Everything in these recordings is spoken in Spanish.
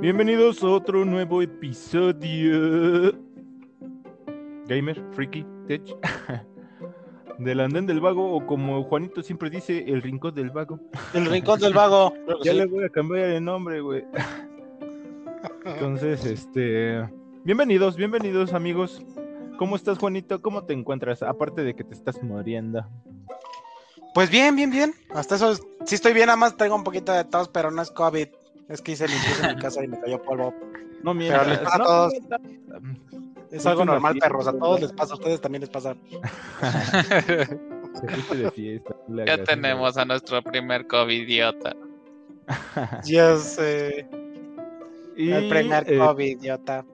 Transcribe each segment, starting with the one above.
Bienvenidos a otro nuevo episodio. Gamer, Freaky, Tech. Del andén del vago, o como Juanito siempre dice, el rincón del vago. El rincón del vago. Ya le voy a cambiar el nombre, güey. Entonces, este. Bienvenidos, bienvenidos, amigos. ¿Cómo estás, Juanito? ¿Cómo te encuentras? Aparte de que te estás muriendo. Pues bien, bien, bien. Hasta eso sí estoy bien, nada más tengo un poquito de tos, pero no es COVID. Es que hice limpieza en mi casa y me cayó polvo. No Pero les mientas. a todos. Es algo normal, fiesta, perros. A todos les pasa, a ustedes también les pasa. De fiesta. Ya tenemos a nuestro primer covidiota. Ya sé. Y, El primer eh, COVID, idiota.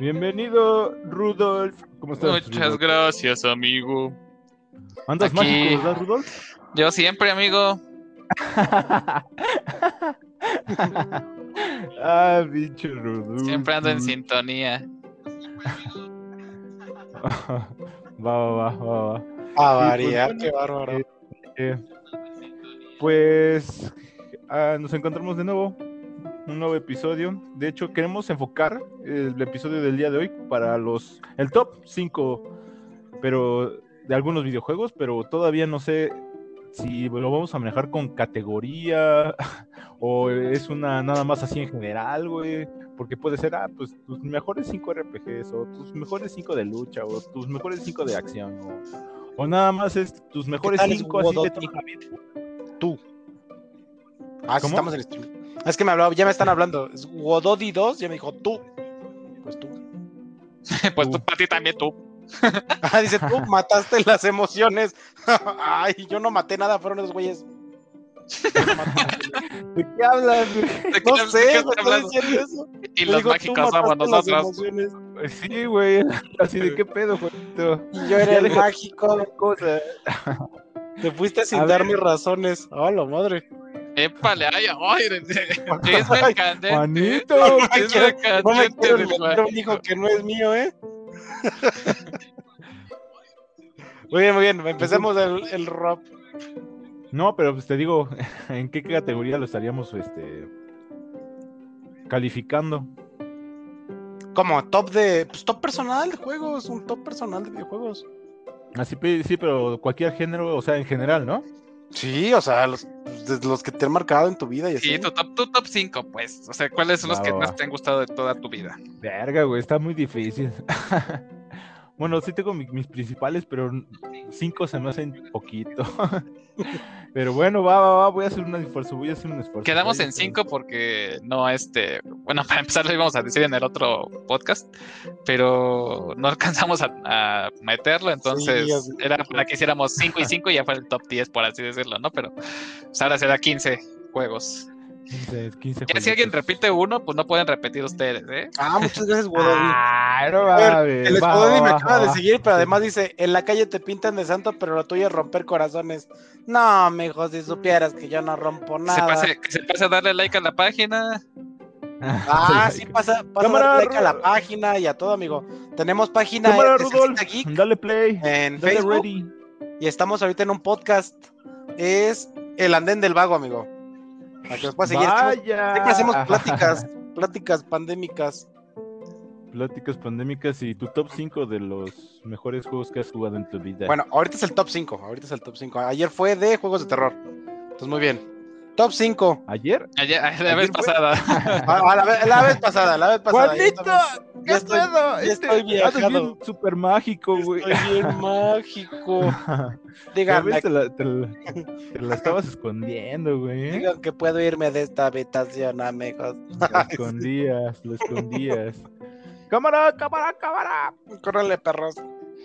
bienvenido, Rudolf. ¿Cómo estás? Muchas Rudolf? gracias, amigo. Andas Aquí. mágico, ¿verdad, Rudolf? Yo siempre, amigo. ah, bicho. Siempre ando en sintonía. va, va, va, va, va. A pues, variar, bueno, qué bárbaro. eh, Eh, pues ah, nos encontramos de nuevo, un nuevo episodio. De hecho, queremos enfocar el episodio del día de hoy para los el top 5, pero de algunos videojuegos, pero todavía no sé si lo vamos a manejar con categoría o es una nada más así en general, güey. Porque puede ser, ah, pues tus mejores 5 RPGs, o tus mejores 5 de lucha, o tus mejores 5 de acción, o, o nada más es tus mejores tal es 5 así de Wodoti? toda la vida. Tú. Ah, estamos en stream. Es que me hablaba, ya me están hablando. Es Wododi 2, ya me dijo tú. Pues tú. Pues tú, para ti también tú. Ah, dice, tú mataste las emociones. Ay, yo no maté nada, fueron esos güeyes. ¿De qué hablas, güey? ¿De qué- No de sé, qué me estás diciendo eso. Y Le los digo, tú mágicos somos nosotros. emociones. Pues Sí, güey. Así de qué pedo, Juanito. Y yo era el mágico. Cosa. Te fuiste sin A dar ver. mis razones. Oh, la madre. Épale, ay, ay, es Ay, candente. Juanito. Es quiero- no me mágico. que no es mío, ¿eh? muy bien, muy bien. Empecemos el, el rap. No, pero pues te digo, ¿en qué categoría lo estaríamos este calificando? Como top de. Pues top personal de juegos. Un top personal de videojuegos. Así pe- sí, pero cualquier género, o sea, en general, ¿no? Sí, o sea, los, de los que te han marcado en tu vida y así. Sí, tu top, tu top 5, pues. O sea, ¿cuáles son los que va, más te han gustado de toda tu vida? Verga, güey, está muy difícil. bueno, sí tengo mi- mis principales, pero cinco se me hacen poquito. pero bueno, va, va, va, voy a hacer un esfuerzo, voy a hacer un esfuerzo. Quedamos en 5 porque no, este, bueno, para empezar lo íbamos a decir en el otro podcast, pero no alcanzamos a, a meterlo, entonces Sí, era para que hiciéramos 5 y 5 y ya fue el top 10, por así decirlo, ¿no? Pero pues, ahora será 15 juegos. 15, 15 Ya si alguien repite uno, pues no pueden repetir ustedes, ¿eh? Ah, muchas gracias, Wododi. Ah, no A ver, mames, El va, va, me va, acaba de va. seguir, pero además dice, en la calle te pintan de santo, pero lo tuyo es romper corazones. No, mijo, si supieras que yo no rompo Que se, nada. pase, que se pase a darle like a la página. Ah, sí, pasa, pasa a Cámara, darle like a la página y a todo, amigo. Tenemos página Cámara, de Rudolf, Geek dale play, en dale Facebook ready. y estamos ahorita en un podcast. Es El Andén del Vago, amigo. Para que nos puedas seguir. Vaya. Siempre hacemos pláticas, pláticas pandémicas. Pláticas pandémicas y tu top 5 de los mejores juegos que has jugado en tu vida. Bueno, ahorita es el top 5. Ahorita es el top 5. Ayer fue de juegos de terror. Entonces, muy bien. Top 5. ¿Ayer? Ayer- la Ayer vez fue- pasada. Ah, la, vez, la vez pasada, la vez pasada. ¡Juanito! Ya ¿Qué estoy- pedo? ya Este, estoy viajado. bien súper mágico, güey. Estoy bien mágico. Ya Digan, ves, te la, te la- te la estabas escondiendo, güey. digan que puedo irme de esta habitación, amigos. Lo escondías, lo escondías. ¡Cámara, cámara, cámara! Córranle, perros.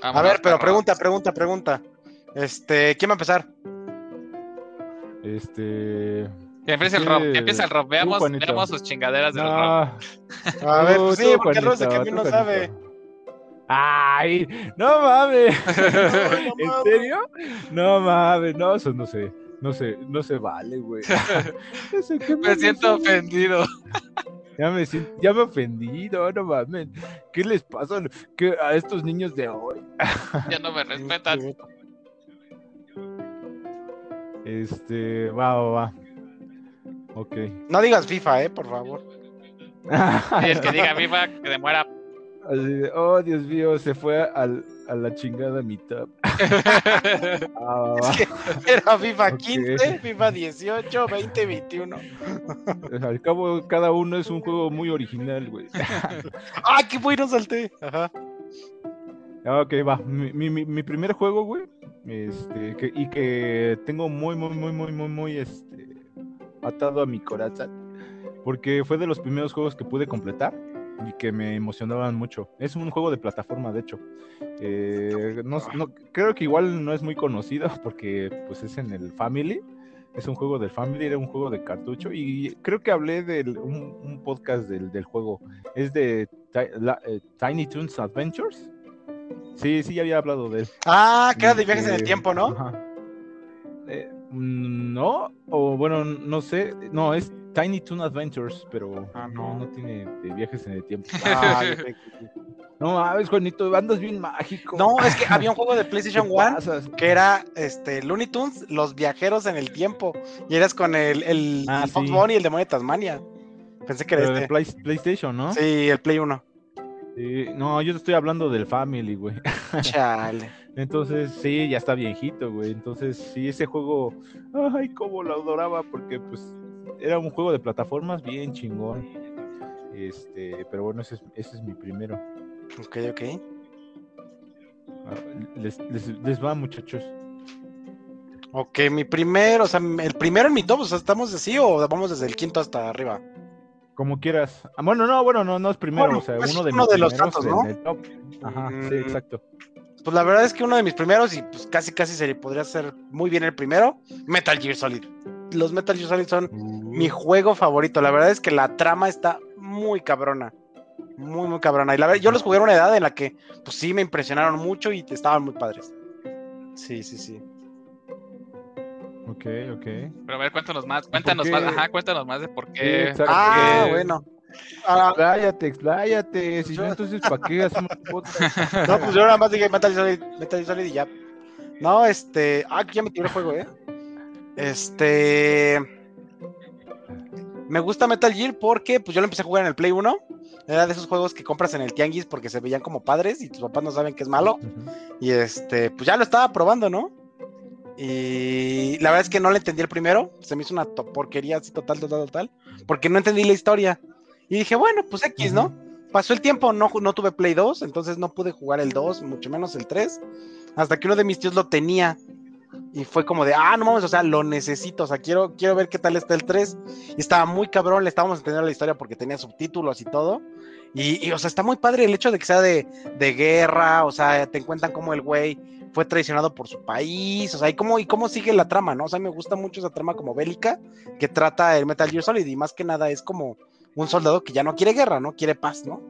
A ver, pero perros. pregunta, pregunta, pregunta. Este, ¿quién va a empezar? Este. Que empiece el rob, que empiece el tú, Veamos, veamos sus chingaderas del. No. A ver, Tú, pues sí, tú, porque mí tú, no sabe. ¡Ay! ¡No mames! ¿En mames. serio? No mames, no, eso no sé. No sé, no se vale, güey. No sé qué Me siento ofendido. Ya me, siento- ya me ofendí, no, no mames. ¿Qué les pasa ¿Qué- a estos niños de hoy? Ya no me respetan. Este, va, va, va. Ok. No digas FIFA, eh, por favor. Y el que diga FIFA, que demuera. Así de, oh, Dios mío, se fue al- a la chingada mitad. Ah, Es que era FIFA Ok. 15, FIFA 18, 20, 21. Al cabo, cada uno es un juego muy original, güey. ¡Ah, qué bueno salté! Ajá. Ah, Ok, va. Mi, mi- mi- primer juego, güey. Este, que- y que tengo muy, muy, muy, muy, muy, muy, este, atado a mi corazón. Porque fue de los primeros juegos que pude completar y que me emocionaban mucho. Es un juego de plataforma, de hecho. Eh, no, no- creo que igual no es muy conocido porque pues es en el Family. Es un juego del Family, era un juego de cartucho. Y creo que hablé de un, un podcast del, del juego. Es de eh, Tiny Toons Adventures. Sí, sí, ya había hablado de él. Ah, que era de viajes en el Este, tiempo, ¿no? ajá. Eh, no, o bueno, no sé. No, es Tiny Toon Adventures, pero Ah, no, no. no tiene de viajes en el tiempo. Ah. No mames, Juanito, andas bien mágico. No, es que había un juego de ¿Qué PlayStation 1 pasas? que era este Looney Tunes, los viajeros en el tiempo. Y eras con el, el, Ah, el Fox sí. Bunny y el demonio de Tasmania. Pensé que era Pero este. Play- PlayStation, ¿no? Sí, el Play 1. Sí, No, yo te estoy hablando del Family, güey. Chale. Entonces, sí, ya está viejito, güey. Entonces, sí, ese juego, ay, cómo lo adoraba, porque pues era un juego de plataformas bien chingón. Este, pero bueno, ese es, ese es mi primero. Ok, ok. Ah, Les, les, les va, muchachos. Ok, mi primero, o sea, el primero en mi top, o sea, ¿estamos así o vamos desde el quinto hasta arriba? Como quieras. Ah, bueno, no, bueno, no, no es primero, Bueno, o sea, es uno de uno mis de los en ¿no? el top. Ajá, sí, Mm. exacto. Pues la verdad es que uno de mis primeros, y pues casi casi se podría ser muy bien el primero, Metal Gear Solid. Los Metal Gear Solid son mi juego favorito. La verdad es que la trama está muy cabrona. Muy, muy cabrona. Y la verdad, yo los jugué en una edad en la que, pues sí, me impresionaron mucho y estaban muy padres. Sí, sí, sí. Ok, ok. Pero a ver, cuéntanos más, cuéntanos más, ajá, cuéntanos más de por qué. Ah, bueno. Ah, Expláyate, expláyate. Si Yo- no, entonces, ¿para qué hacemos podcast? no, pues yo nada más dije Metal Gear Solid, Metal Gear Solid y ya. No, este. Ah, ya me tiré el juego, ¿eh? Este. Me gusta Metal Gear porque pues yo lo empecé a jugar en el Play 1. Era de esos juegos que compras en el Tianguis porque se veían como padres y tus papás no saben que es malo. Y este, pues ya lo estaba probando, ¿no? Y la verdad es que no le entendí el primero. Se me hizo una porquería así total, total, total. Porque no entendí la historia. Y dije, bueno, pues X, ¿no? Pasó el tiempo, no, no tuve Play 2, entonces no pude jugar el 2, mucho menos el 3. Hasta que uno de mis tíos lo tenía. Y fue como de, ah, no mames, o sea, lo necesito, o sea, quiero, quiero ver qué tal está el 3. Y estaba muy cabrón, le estábamos entendiendo la historia porque tenía subtítulos y todo. Y, y, o sea, está muy padre el hecho de que sea de, de guerra, o sea, te encuentran como el güey fue traicionado por su país, o sea, y cómo, y cómo sigue la trama, ¿no? O sea, me gusta mucho esa trama como bélica que trata el Metal Gear Solid y más que nada es como un soldado que ya no quiere guerra, ¿no? Quiere paz, ¿no?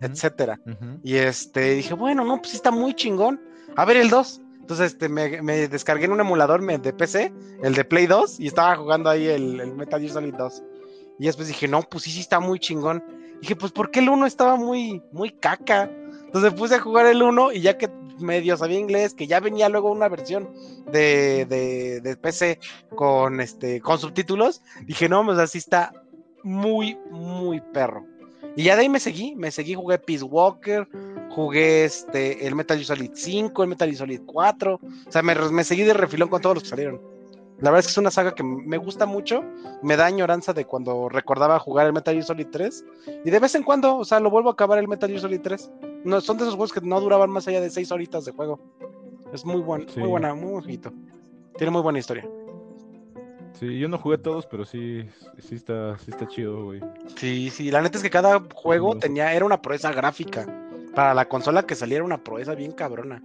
Etcétera. Y este, dije, bueno, no, pues sí está muy chingón. A ver el 2. Entonces, este, me, me descargué en un emulador de PC, el de Play 2, y estaba jugando ahí el, el Metal Gear Solid 2. Y después dije, no, pues sí, sí está muy chingón. Dije, pues, ¿por qué el 1 estaba muy, muy caca? Entonces puse a jugar el 1 y ya que medio sabía inglés, que ya venía luego una versión de, de, de PC con, este, con subtítulos, dije, no, pues así está muy, muy perro. Y ya de ahí me seguí, me seguí, jugué Peace Walker, jugué este, el Metal Gear Solid 5, el Metal Gear Solid 4, o sea, me, me seguí de refilón con todos los que salieron. La verdad es que es una saga que me gusta mucho, me da añoranza de cuando recordaba jugar el Metal Gear Solid 3, y de vez en cuando, o sea, lo vuelvo a acabar el Metal Gear Solid 3. No, son de esos juegos que no duraban más allá de 6 horitas de juego. Es muy buen, Sí. muy buena, muy bonito. Tiene muy buena historia. Sí, yo no jugué todos, pero sí, sí está, sí está chido, güey. Sí, sí, la neta es que cada juego tenía, era una proeza gráfica. Para la consola que saliera una proeza bien cabrona.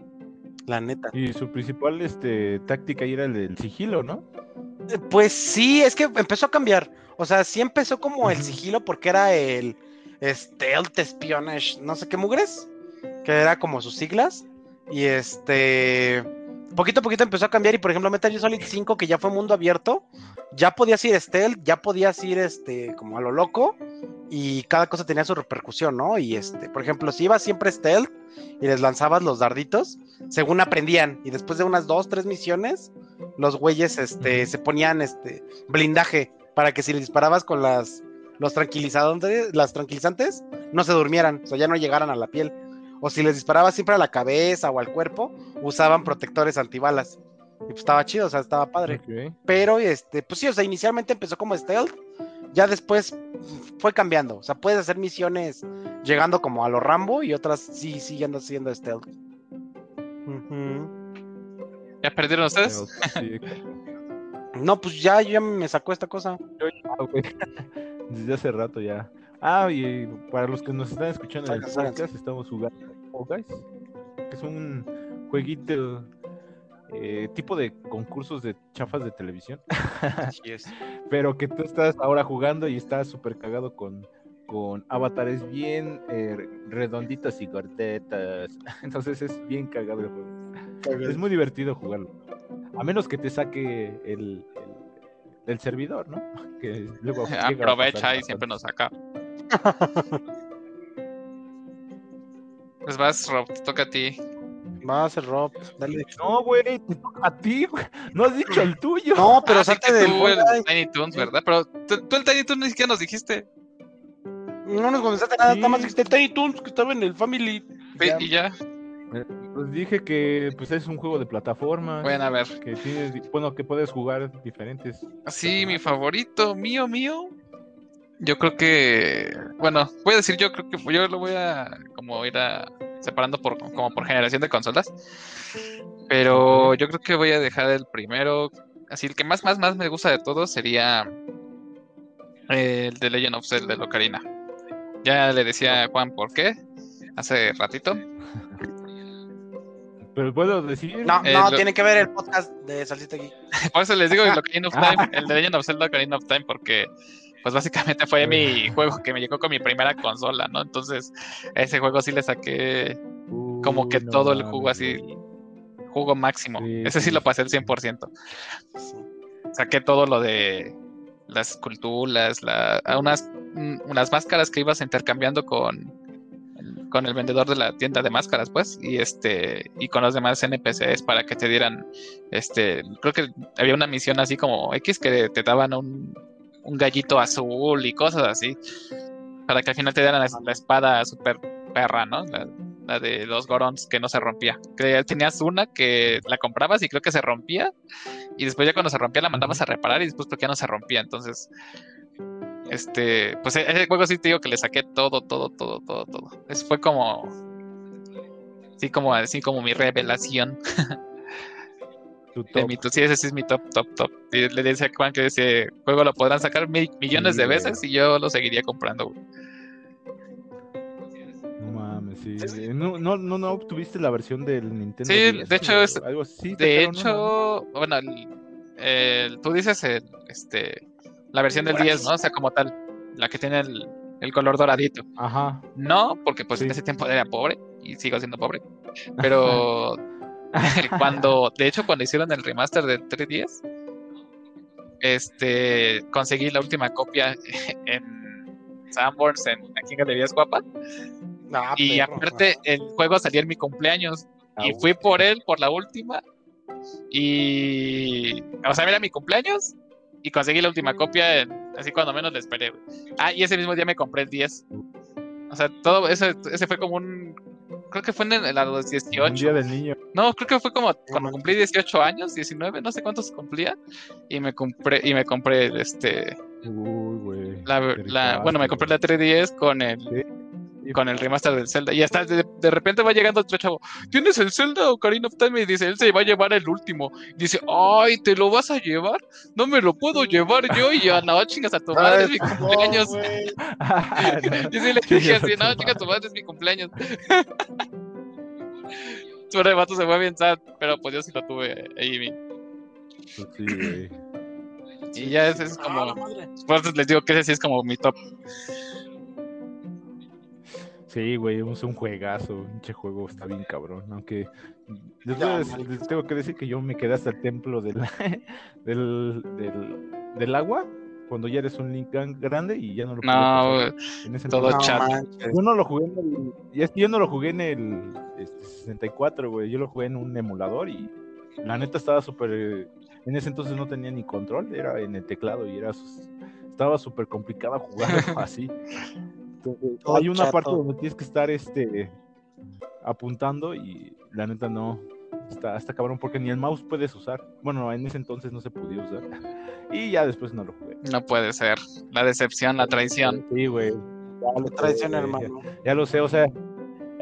La neta. Y su principal este, táctica era el del sigilo, ¿no? Pues sí, es que empezó a cambiar. O sea, sí empezó como el sigilo porque era el Stealth Espionage, no sé qué mugres, que era como sus siglas. Y este, poquito a poquito empezó a cambiar. Y por ejemplo, Metal Gear Solid 5, que ya fue mundo abierto, ya podías ir stealth, ya podías ir este, como a lo loco. Y cada cosa tenía su repercusión, ¿no? Y este, por ejemplo, si ibas siempre stealth y les lanzabas los darditos, según aprendían. Y después de unas dos, tres misiones, los güeyes este, se ponían este blindaje para que si le disparabas con las los tranquilizadores, las tranquilizantes no se durmieran, o sea, ya no llegaran a la piel. O si les disparaba siempre a la cabeza o al cuerpo, usaban protectores antibalas. Y pues estaba chido, o sea, estaba padre. Pero, este, pues sí, o sea, inicialmente empezó como stealth, ya después fue cambiando. O sea, puedes hacer misiones llegando como a lo Rambo y otras sí siguiendo siendo stealth. ¿Ya perdieron ustedes? Sí, No, pues ya, ya me sacó esta cosa. yo ya, güey. Desde hace rato ya. Ah, y para los que nos están escuchando en el podcast, estamos jugando Fall Guys, que es un jueguito eh, tipo de concursos de chafas de televisión, Así es. pero que tú estás ahora jugando y estás súper cagado con, con avatares bien eh, redonditas y cortetas. Entonces es bien cagado el juego. Es muy divertido jugarlo. A menos que te saque el, el, el servidor, ¿no? Que luego Aprovecha y siempre nos saca. Pues vas, Rob, te toca a ti. Va a ser Rob, dale. No, güey, te toca a ti, güey. No has dicho el tuyo. No, pero Ah, salte del tú el. Tiny Toons, ¿verdad? Pero tú, tú el Tiny Toons ni siquiera nos dijiste. No nos comenzaste nada, Sí. nada más dijiste Tiny Toons que estaba en el Family. Sí, Ya. Y ya. Pues dije que pues es un juego de plataforma. Bueno, a ver. Que tienes, bueno, que puedes jugar diferentes. Sí, mi favorito, mío, mío. Yo creo que, bueno, voy a decir, yo creo que yo lo voy a como ir a separando por como por generación de consolas. Pero yo creo que voy a dejar el primero, así el que más más más me gusta de todos sería el de Legend of Zelda de Ocarina. Ya le decía a Juan por qué hace ratito. Pero puedo decir. No, Eh, no, lo- tiene que ver el podcast de Salsita aquí. Por eso les digo el Ocarina of Time, el de Legend of Zelda Ocarina of Time, porque pues básicamente fue mi juego que me llegó con mi primera consola, ¿no? Entonces, ese juego sí le saqué como que no todo el jugo así, jugo máximo. Sí, ese sí, lo pasé al 100%. Saqué todo lo de las esculturas, la, a unas, mm, unas máscaras que ibas intercambiando con, con el vendedor de la tienda de máscaras, pues, y este, y con los demás NPCs para que te dieran, este, creo que había una misión así como X que te daban un, un gallito azul y cosas así, para que al final te dieran la, la espada super perra, ¿no? La, la de los Gorons que no se rompía. Que tenías una que la comprabas y creo que se rompía, y después ya cuando se rompía la mandabas a reparar y después porque ya no se rompía, entonces este, pues e- ese juego sí te digo que le saqué todo, todo, todo, todo, todo. Eso fue como, sí, como así como mi revelación de mi, sí, ese sí es mi top, top, top. Y le decía a Juan que ese juego lo podrán sacar mi- millones Sí, de veces y yo lo seguiría comprando. güey. No mames, sí. No, no, no, no obtuviste la versión del Nintendo. Sí, 10, de hecho, es- algo así, De hecho, bueno, el- el- tú dices el, este, la versión del 10, ¿no? O sea, como tal, la que tiene el, el color doradito. Ajá. No, porque pues en ese tiempo era pobre y sigo siendo pobre. Pero cuando, de hecho, cuando hicieron el remaster del 3DS, este, conseguí la última copia en Sanborns en aquí en Galerías Guapa. Ah, Y perro. aparte, el juego salió en mi cumpleaños. Y Au. fui por él, por la última. Y. O sea, era mi cumpleaños. Y conseguí la última copia, en- así cuando menos le esperé. Ah, y ese mismo día me compré el 10. O sea, todo ese, ese fue como un. Creo que fue en el- a los Un 18. día del niño. No, creo que fue como cuando cumplí 18 años, 19, no sé cuántos cumplía. Y me compré, y me compré este. Uy, güey. La, la- bueno, me compré la 3DS con el, Sí. Con el remaster del Zelda. Y hasta de, de repente va llegando otro chavo. ¿Tienes el Zelda Ocarina of Time? Y dice, él se va a llevar el último. Y dice, ay, ¿te lo vas a llevar? No me lo puedo llevar yo. Y yo, no, chingas a tu madre, es mi cumpleaños. Yo sí le dije Chingas a así, tu no, chingas a madre. tu madre, es mi cumpleaños. Su rebato se fue bien sad, pero pues yo sí lo tuve ahí. mi- Pues sí, güey. Y ya ese es Ah, como, por eso les digo que ese sí es como mi top. Sí, güey, es un juegazo, un pinche juego está bien cabrón, aunque les, voy a Ya, decir- man. les tengo que decir que yo me quedé hasta el templo del, del, del, del agua, cuando ya eres un Link grande y ya no lo No. En ese todo chat. Yo no lo jugué en el, y es que yo no lo jugué en el este, 64, güey, yo lo jugué en un emulador y la neta estaba súper, en ese entonces no tenía ni control, era en el teclado y era, sus- estaba súper complicado jugar así. Entonces, hay una parte donde tienes que estar este apuntando y la neta no. Está, está cabrón porque ni el mouse puedes usar. Bueno, en ese entonces no se podía usar. Y ya después no lo jugué. No puede ser. La decepción, la traición. Sí, güey. Ya lo sé, Traición, hermano. Ya, ya lo sé, o sea,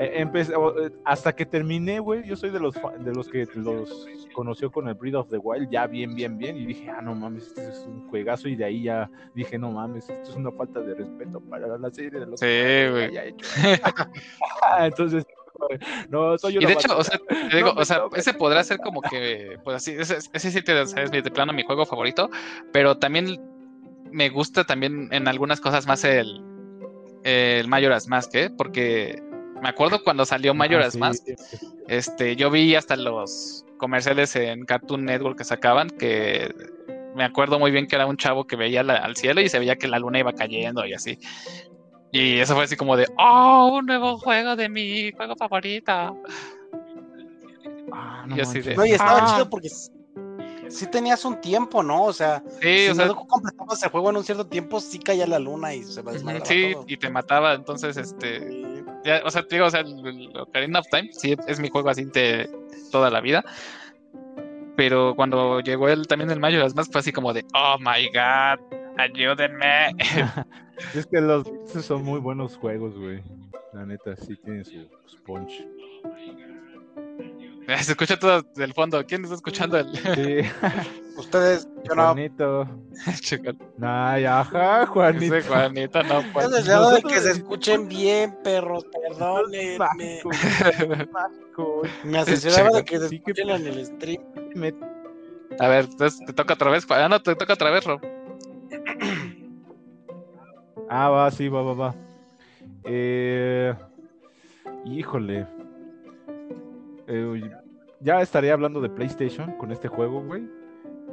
empecé- o- eh, hasta que terminé, güey, yo soy de los de los que los conoció con el Breath of the Wild ya bien, bien, bien, y dije, ah, no mames, este es un juegazo, y de ahí ya dije, no mames, esto es una falta de respeto para la serie de los Sí, que güey. haya hecho. Entonces, güey, no, soy Y una de hecho, o sea, te digo, No o sea, ese podrá ser como que, pues así, ese, ese sí te sabes de plano mi juego favorito, pero también me gusta también en algunas cosas más el, el Majora's Mask, ¿eh? Porque me acuerdo cuando salió Majora's Ah, sí, Mask, este, yo vi hasta los comerciales en Cartoon Network que sacaban, que me acuerdo muy bien que era un chavo que veía la- al cielo y se veía que la luna iba cayendo y así. Y eso fue así como de, oh, un nuevo juego de mi juego favorito. Ah, no y así de- No, y estaba Ah. chido porque sí tenías un tiempo, ¿no? O sea, Sí, si o sea, no completabas el juego en un cierto tiempo, sí caía la luna y se desmadraba sí, todo. y te mataba, entonces, este, Sí. Ya, o sea, te digo, o sea, el- Ocarina of Time, sí, es mi juego así de toda la vida. Pero cuando llegó el, también el Majora's Mask fue así como de, oh my god, ayúdenme. Es que los son muy buenos juegos, güey. La neta, sí tienen su, su punch. Se escucha todo del fondo. ¿Quién está escuchando el Sí, Ustedes, yo no. Juanito. Ay, ajá, Juanito. Ese Juanita no puede. deseado de que se escuchen bien, perros, perdónenme. Me asesoraba de que se escuchen en el stream. A ver, entonces te toca otra vez. Juan. Ah, no, te toca otra vez, Rob. Ah, va, sí, va, va, va. Eh, híjole. Eh, ya estaría hablando de PlayStation con este juego, güey.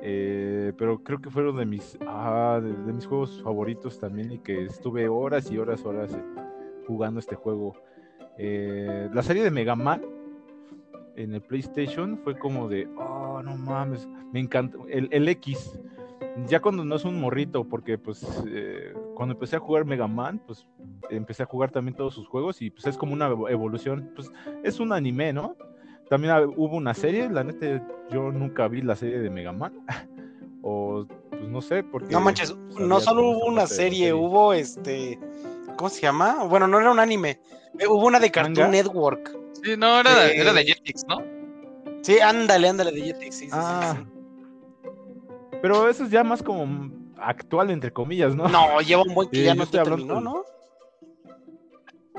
Eh, pero creo que fueron de mis, ah, de, mis juegos favoritos también y que estuve horas y horas, horas eh, jugando este juego. La serie de Mega Man en el PlayStation fue como de, oh, no mames, me encanta. El, el X, ya cuando no es un morrito, porque pues cuando empecé a jugar Mega Man, pues empecé a jugar también todos sus juegos y pues es como una evo- evolución, pues es un anime, ¿no? También hab- hubo una serie, la neta yo nunca vi la serie de Mega Man, o pues no sé, porque... No manches, no solo hubo una serie, hubo este. ¿Cómo se llama? Bueno, no era un anime. eh, Hubo una de Cartoon ¿Manga? Network. Sí, no, era, de- Eh, era de Jetix, ¿no? Sí, ándale, ándale, de Jetix. Sí, sí, sí, Ah, sí. pero eso es ya más como actual, entre comillas, ¿no? No, lleva un buen que ya no estoy te hablando terminó, del- ¿no?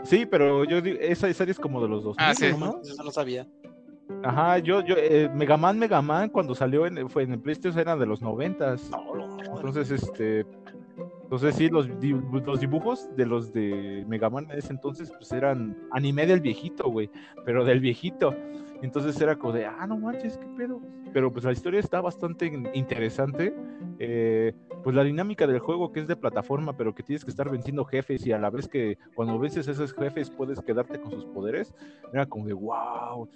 Sí, pero yo digo, esa serie es como de los dos. Ah, sí. ¿no? Eso no sabía. Ajá, yo, yo, eh, Mega Man, Mega Man, cuando salió en, fue en el PlayStation era de los noventas. No, no, no. Entonces, este, entonces sí, los, los dibujos de los de Mega Man en ese entonces, pues eran anime del viejito, güey, pero del viejito. Entonces era como de, ah, no manches, qué pedo. Pero pues la historia está bastante in- interesante. eh, pues la dinámica del juego que es de plataforma, pero que tienes que estar venciendo jefes y a la vez que cuando vences esos jefes puedes quedarte con sus poderes. Era como de, wow.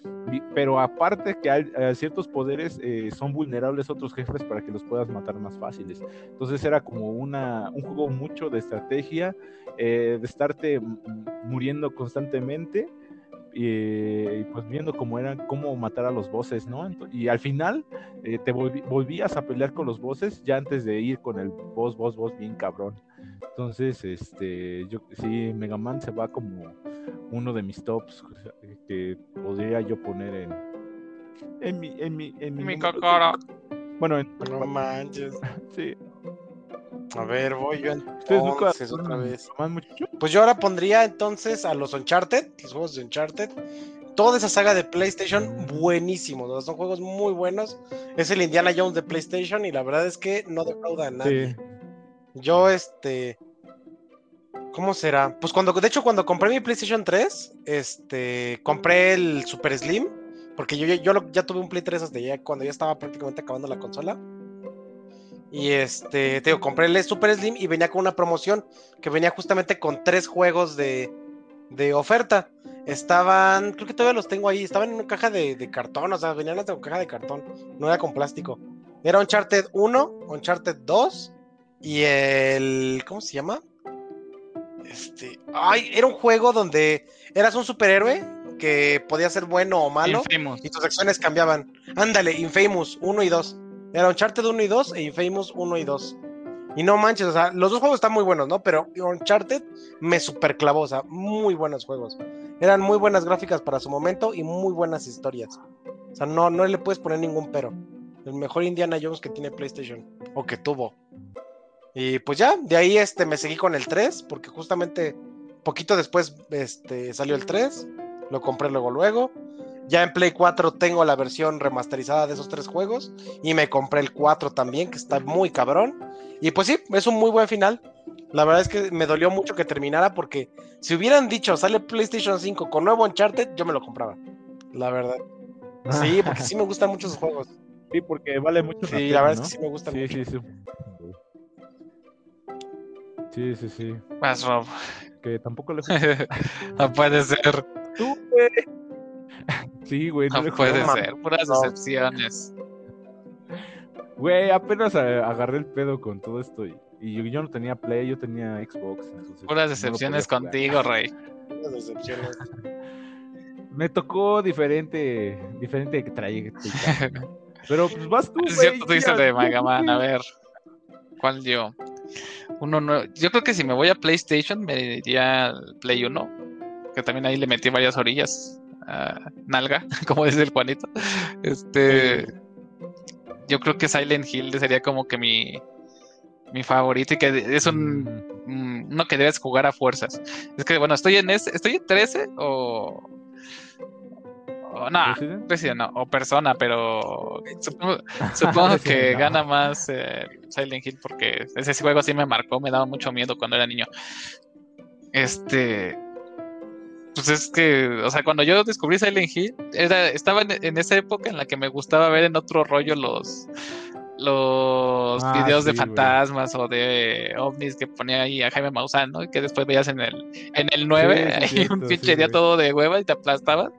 Pero aparte que hay eh, ciertos poderes eh, son vulnerables otros jefes para que los puedas matar más fáciles. Entonces era como una, un juego mucho de estrategia, eh, de estarte muriendo constantemente eh, y pues viendo cómo eran, cómo matar a los bosses, ¿no? Y al final eh, te volví- volvías a pelear con los bosses ya antes de ir con el boss, boss, boss bien cabrón. Entonces, este, yo sí, Mega Man se va como uno de mis tops que podría yo poner en, en mi, en mi, en mi, Mi número. Bueno, en- No manches. sí. A ver, voy yo ¿Ustedes nunca entonces otra vez. Pues yo ahora pondría entonces a los Uncharted, los juegos de Uncharted. Toda esa saga de PlayStation, buenísimos. ¿no? Son juegos muy buenos. Es el Indiana Jones de PlayStation y la verdad es que no defrauda a nadie. Sí. Yo, este. ¿Cómo será? Pues cuando, de hecho, cuando compré mi PlayStation 3, este, compré el Super Slim, porque yo, ya- yo ya tuve un Play 3 desde ya cuando ya estaba prácticamente acabando la consola. Y este, te digo, compré el Super Slim y venía con una promoción que venía justamente con tres juegos de, de oferta. Estaban, creo que todavía los tengo ahí, estaban en una caja de, de cartón, o sea, venían hasta con caja de cartón, no era con plástico. Era Uncharted 1, Uncharted 2 y el. ¿Cómo se llama? Este. Ay, era un juego donde eras un superhéroe que podía ser bueno o malo Infamous. y tus acciones cambiaban. Ándale, Infamous 1 y 2. Era Uncharted 1 y 2 e Infamous 1 y 2. Y no manches, o sea, los dos juegos están muy buenos, ¿no? Pero Uncharted me superclavó, o sea, muy buenos juegos. Eran muy buenas gráficas para su momento y muy buenas historias. O sea, no, no le puedes poner ningún pero. El mejor Indiana Jones que tiene PlayStation, o que tuvo. Y pues ya, de ahí este, me seguí con el 3, porque justamente poquito después este, salió el 3, lo compré luego luego. Ya en Play 4 tengo la versión remasterizada de esos tres juegos y me compré el 4 también, que está muy cabrón. Y pues sí, es un muy buen final. La verdad es que me dolió mucho que terminara porque si hubieran dicho sale PlayStation 5 con nuevo Uncharted, yo me lo compraba. La verdad. Sí, porque sí me gustan mucho esos juegos. Sí, porque vale mucho. Sí, la verdad es que sí me gustan Sí, mucho. sí, sí. Sí, sí, sí. Vas, Rob. Que tampoco le no puede ser. tú, güey. Sí, güey, no, No le puede ser. Puras no. excepciones. Güey, apenas agarré el pedo con todo esto y, y yo, yo no tenía Play, yo tenía Xbox. entonces Puras no jugar. contigo, Rey. Las decepciones. Me tocó diferente, diferente trayectoria. Pero pues vas tú, Es cierto, tú dices de Mega Man. A ver. ¿Cuál yo? Uno no. Yo creo que si me voy a PlayStation, me iría al Play 1. Que también ahí le metí varias orillas. Nalga, como dice el Juanito. Este. Yo creo que Silent Hill sería como que mi. Mi favorito y que es un. Mm, mm, uno que debes jugar a fuerzas. Es que, bueno, estoy en ese, estoy en 13 o. o no, ¿Resident? No, o Persona, pero supongo, que no. gana más eh, Silent Hill porque ese juego sí me marcó, me daba mucho miedo cuando era niño. Este. Pues es que, o sea, cuando yo descubrí Silent Hill, era, estaba en, en esa época en la que me gustaba ver en otro rollo los los Ah, videos de sí, güey. fantasmas o de ovnis que ponía ahí a Jaime Maussan, ¿no? Y que después veías en el, en el 9, Sí, sí, ahí cierto, un sí, pinche día güey. todo de hueva y te aplastabas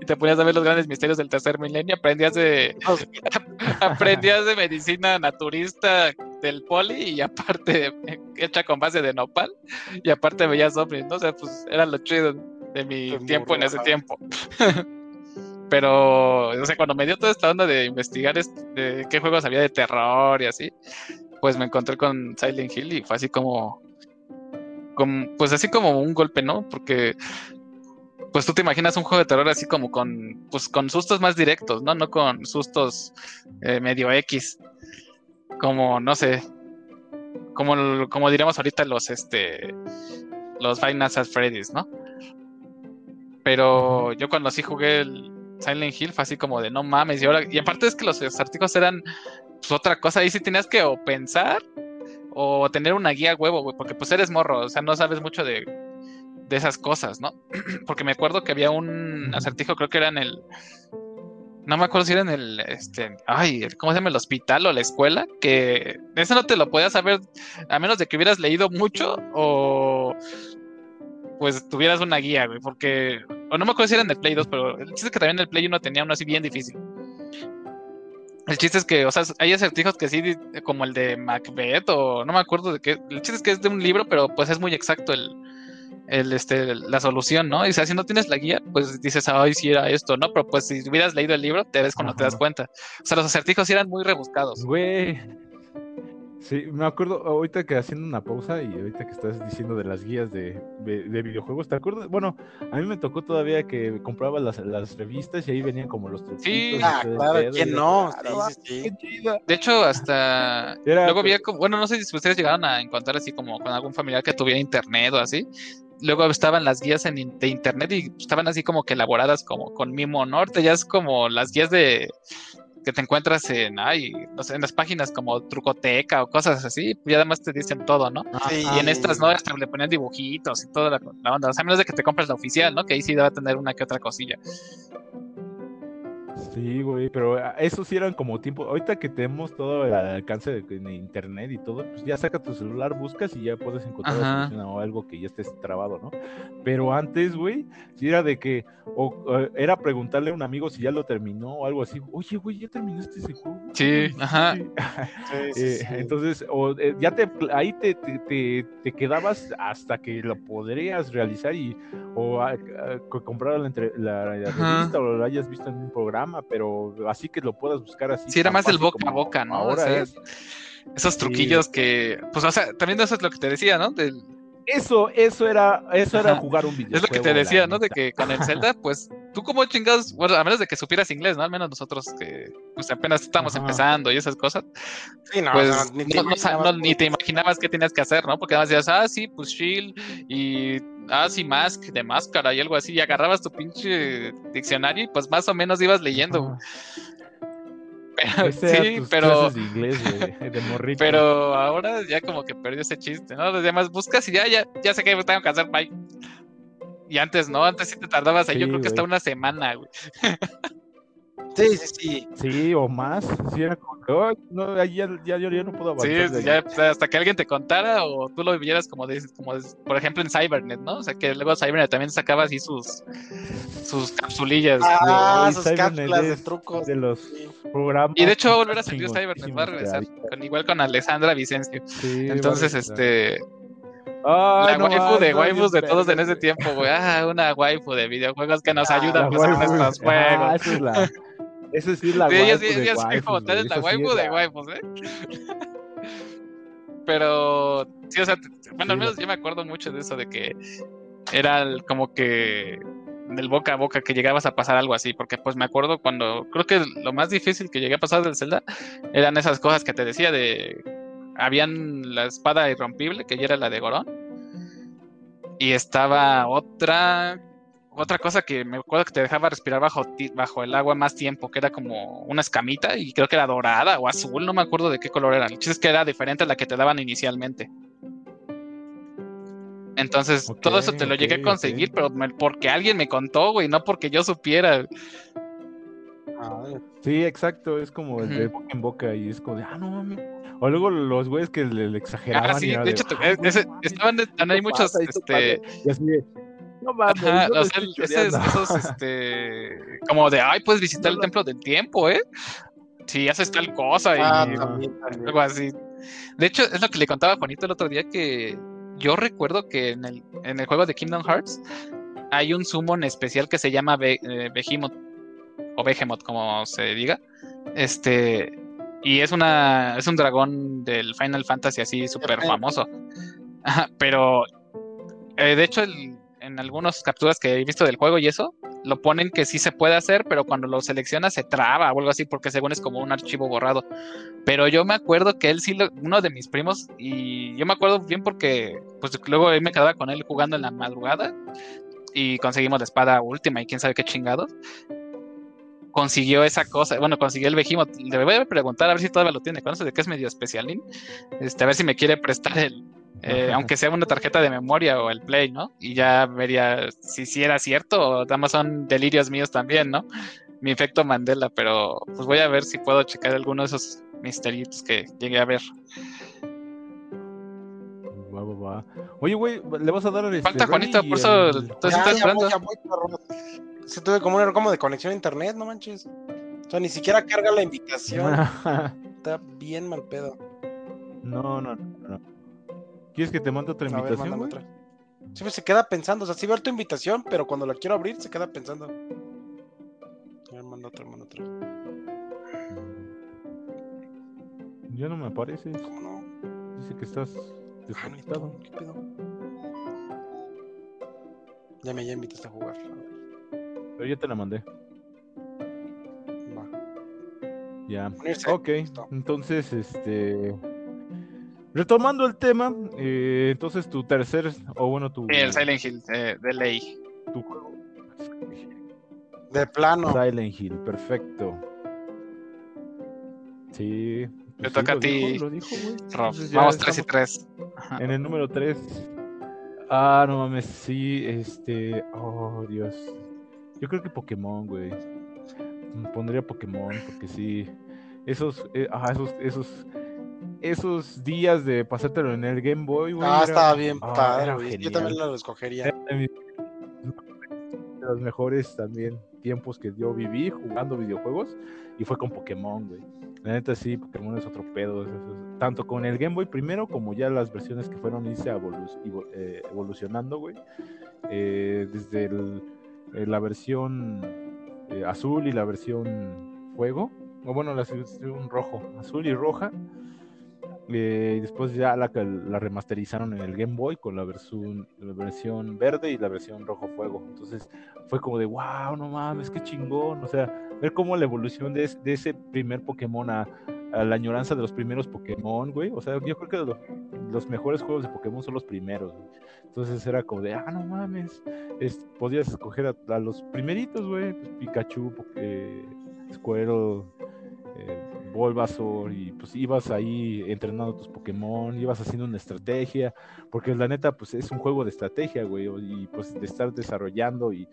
y te ponías a ver los grandes misterios del tercer milenio, aprendías de aprendías de medicina naturista del poli y aparte hecha con base de nopal y aparte veías ovnis, ¿no? O sea, pues era lo chido de mi Qué tiempo en ese tiempo. Pero, o sea, cuando me dio toda esta onda de investigar est- de qué juegos había de terror y así, pues me encontré con Silent Hill y fue así como, como pues así como un golpe, ¿no? Porque pues tú te imaginas un juego de terror así como con, pues con sustos más directos, ¿no? No con sustos eh, medio X, como, no sé, como, como diríamos ahorita los, este, los Five Nights at Freddy's, ¿no? Pero yo cuando sí jugué el Silent Hill fue así como de no mames, y ahora, y aparte es que los artículos eran pues otra cosa, ahí sí tenías que o pensar o tener una guía huevo, güey, porque pues eres morro, o sea, no sabes mucho de, de esas cosas, ¿no? porque me acuerdo que había un acertijo, creo que era en el, no me acuerdo si era en el, este, ay, ¿cómo se llama? El hospital o la escuela, que eso no te lo podías saber a menos de que hubieras leído mucho o pues tuvieras una guía, güey, porque, o no me acuerdo si era en el Play 2, pero el chiste es que también el Play 1 tenía uno así bien difícil. El chiste es que, o sea, hay acertijos que sí, como el de Macbeth, o no me acuerdo de qué. El chiste es que es de un libro, pero pues es muy exacto el, el, este, la solución, ¿no? Y o sea, si no tienes la guía, pues dices, ay, sí era esto, ¿no? Pero pues si hubieras leído el libro, te ves cuando te das Ajá. cuenta. O sea, los acertijos eran muy rebuscados. Güey. Sí, me acuerdo ahorita que haciendo una pausa y ahorita que estás diciendo de las guías de, de- de videojuegos, ¿te acuerdas? Bueno, a mí me tocó todavía que compraba las, las revistas y ahí venían como los truquitos. Sí. Ah, claro, ¿quién no? claro, Sí, sí, sí. qué chida. De hecho, hasta Era- luego había como, bueno, no sé si ustedes llegaron a encontrar así como con algún familiar que tuviera internet o así. Luego estaban las guías en, de internet y estaban así como que elaboradas como con Mimo Norte, ya es como las guías de que te encuentras en, ay, no sé, en las páginas como Trucoteca o cosas así, y además te dicen todo, ¿no? Sí. Y en estas no, hasta le ponían dibujitos y toda la, la onda, o sea, a menos de que te compres la oficial, ¿no? Que ahí sí debe tener una que otra cosilla. Sí, güey, pero ah, eso sí eran como tiempo. Ahorita que tenemos todo el alcance de, de internet y todo, pues ya saca tu celular, buscas y ya puedes encontrar la Ajá. solución o algo que ya estés trabado, ¿no? Pero antes, güey, sí era de que, o eh, era preguntarle a un amigo si ya lo terminó o algo así. Oye, güey, ¿ya terminaste ese juego? Sí, ajá. Sí. Sí, sí, Eh. Entonces, o, eh, ya te, ahí te, te, te- te quedabas hasta que lo podrías realizar y o a- a- co- comprar la, entre- la- la Ajá. revista o lo hayas visto en un programa, pero así que lo puedas buscar así. Sí, era más del boca a boca, ¿no? O Ahora sea, es. Esos Sí. truquillos que, pues, o sea, también eso es lo que te decía, ¿no? Del- Eso, eso era, eso era jugar un videojuego. es lo que te decía, ¿no? De que con el Zelda, pues, tú como chingados, bueno, a menos de que supieras inglés, ¿no? Al menos nosotros que, pues, apenas estamos Ajá. empezando y esas cosas, Sí, no, pues, o sea, ni te no, no no- ni te imaginabas qué tenías que hacer, ¿no? Porque además decías, ah, sí, pues Shield y, ah, sí, Mask de máscara y algo así, y agarrabas tu pinche diccionario y pues más o menos ibas leyendo. Ajá. Pero, sí, pero... clases de inglés, güey, de morrito. Pero ahora ya como que perdió ese chiste, ¿no? Los demás buscas y ya, ya, ya sé que tengo que hacer, bye. Y antes, ¿no? Antes sí te tardabas ahí, yo creo que hasta una semana, güey. Sí, sí, sí. Sí, o más. Sí, era como, que, "Ay, no, ahí ya, ya, yo ya no puedo Sí, avanzar. de ya ahí". o sea, hasta que alguien te contara o tú lo vivieras como, de, como de- por ejemplo en Cybernet, ¿no? O sea, que luego Cybernet también sacaba así sus, sus capsulillas. Ah, sus cápsulas de trucos. de los Sí. programas. Y de hecho va a volver a salir Cybernet, va a regresar, con, igual con Alessandra Vicencio. Sí, a Entonces, este, Ay, la no waifu más, de no, waifus de todos en ese tiempo, güey. Ah, una waifu de videojuegos que nos Ah, ayuda a La pasar nuestros Ah, juegos. esa es la. Esa sí es la Sí, ella waifu sí, de sí, como tal, es la sí waifu de waifus, ¿eh? Pero, sí, o sea, bueno, Sí, al menos yo me acuerdo mucho de eso, de que era como que del boca a boca que llegabas a pasar algo así, porque pues me acuerdo cuando, creo que lo más difícil que llegué a pasar del Zelda eran esas cosas que te decía de, habían la espada irrompible, que ya era la de Gorón, y estaba otra, otra cosa que me acuerdo que te dejaba respirar bajo, ti- bajo el agua más tiempo, que era como una escamita y creo que era dorada o azul, no me acuerdo de qué color era. El chiste es que era diferente a la que te daban inicialmente. Entonces, todo eso te lo llegué a conseguir, pero me- porque alguien me contó, güey, no porque yo supiera. Ah, Sí, exacto, es como el de boca en boca y es como de, ah, no mames. O luego los güeyes que le, le exageraban. Ah, sí, y de hecho, te- "Ay, güey, ese- no mames, estaban de- ¿qué hay muchos, pasa? Este, pasa". Y así de, no mames, Ajá, no o lo sea, estoy ese- choreando". esos, este, como de, ay, puedes visitar No el lo- templo del tiempo, ¿eh? Si haces tal cosa y Ah, Sí, también, también. algo así. De hecho, es lo que le contaba a Juanito el otro día, que yo recuerdo que en el, en el juego de Kingdom Hearts hay un summon especial que se llama Be- eh, Behemoth, o Behemoth, como se diga. Este, y es una, es un dragón del Final Fantasy así súper famoso. Ajá, pero, eh, de hecho, el- en algunas capturas que he visto del juego y eso, lo ponen que sí se puede hacer, pero cuando lo seleccionas se traba o algo así, porque según es como un archivo borrado. Pero yo me acuerdo que él sí, lo- uno de mis primos, y yo me acuerdo bien porque pues luego me quedaba con él jugando en la madrugada y conseguimos la espada última y quién sabe qué chingados. Consiguió esa cosa, bueno, consiguió el Behemoth. Le voy a preguntar a ver si todavía lo tiene. Conoce de que es medio especialín. Este, a ver si me quiere prestar el, eh, aunque sea una tarjeta de memoria o el Play, ¿no? Y ya vería si, si era cierto o nada más son delirios míos también, ¿no? Mi efecto Mandela, pero pues voy a ver si puedo checar alguno de esos misterios que llegué a ver. Va, va, va. Oye, güey, ¿le vas a dar el Falta Juanito, por eso entonces Ya, está ya esperando. voy, ya voy, perro. Se tuve como un error como de conexión a internet, no manches. O sea, ni siquiera carga la invitación. Está bien mal pedo. no, no, no. ¿Quieres que te mande otra A ver, invitación, güey? otra. Pues se queda pensando. O sea, sí veo tu invitación, pero cuando la quiero abrir se queda pensando. A ver, manda otra, manda otra. Ya no me apareces. ¿Cómo no? Dice que estás Ah, desconectado. no, ¿qué pedo? Ya me ya invitaste a jugar. A ver, Pero ya te la mandé. va. Ya. Unirse. Ok, Listo. entonces, este. Retomando el tema, eh, entonces tu tercer, o bueno, tu, Sí, el Silent Hill eh, de ley. tu juego. De plano. Silent Hill, perfecto. Sí. Te pues sí, toca a ti, dijo, lo dijo, güey. Rob. Vamos 3 y estamos 3. En el número 3. Ah, no mames, sí, este. Oh, Dios. Yo creo que Pokémon, güey. pondría Pokémon, porque sí, esos, eh, ah, esos, esos, esos días de pasártelo en el Game Boy, güey. Ah, era- estaba bien ah, padre. Yo también lo escogería. De mis- de los mejores también tiempos que yo viví jugando videojuegos y fue con Pokémon, güey. La neta sí, Pokémon es otro pedo. es- es- tanto con el Game Boy primero como ya las versiones que fueron irse evolu- evo- eh, evolucionando, güey. Eh, desde el- eh, la versión eh, azul y la versión fuego. O bueno, la versión rojo, azul y roja. Eh, y después ya la, la remasterizaron en el Game Boy con la versión, la versión verde y la versión rojo fuego. Entonces fue como de, wow, no mames, qué chingón. O sea, ver cómo la evolución de, de ese primer Pokémon a, la añoranza de los primeros Pokémon, güey. O sea, yo creo que lo- los mejores juegos de Pokémon son los primeros. Entonces era como de, ah, no mames. Es- podías escoger a, los primeritos, güey. pues, Pikachu, Poké- Squirtle, eh, Bulbasaur y pues ibas ahí entrenando tus Pokémon, ibas haciendo una estrategia, porque la neta pues es un juego de estrategia, güey, y pues de estar desarrollando y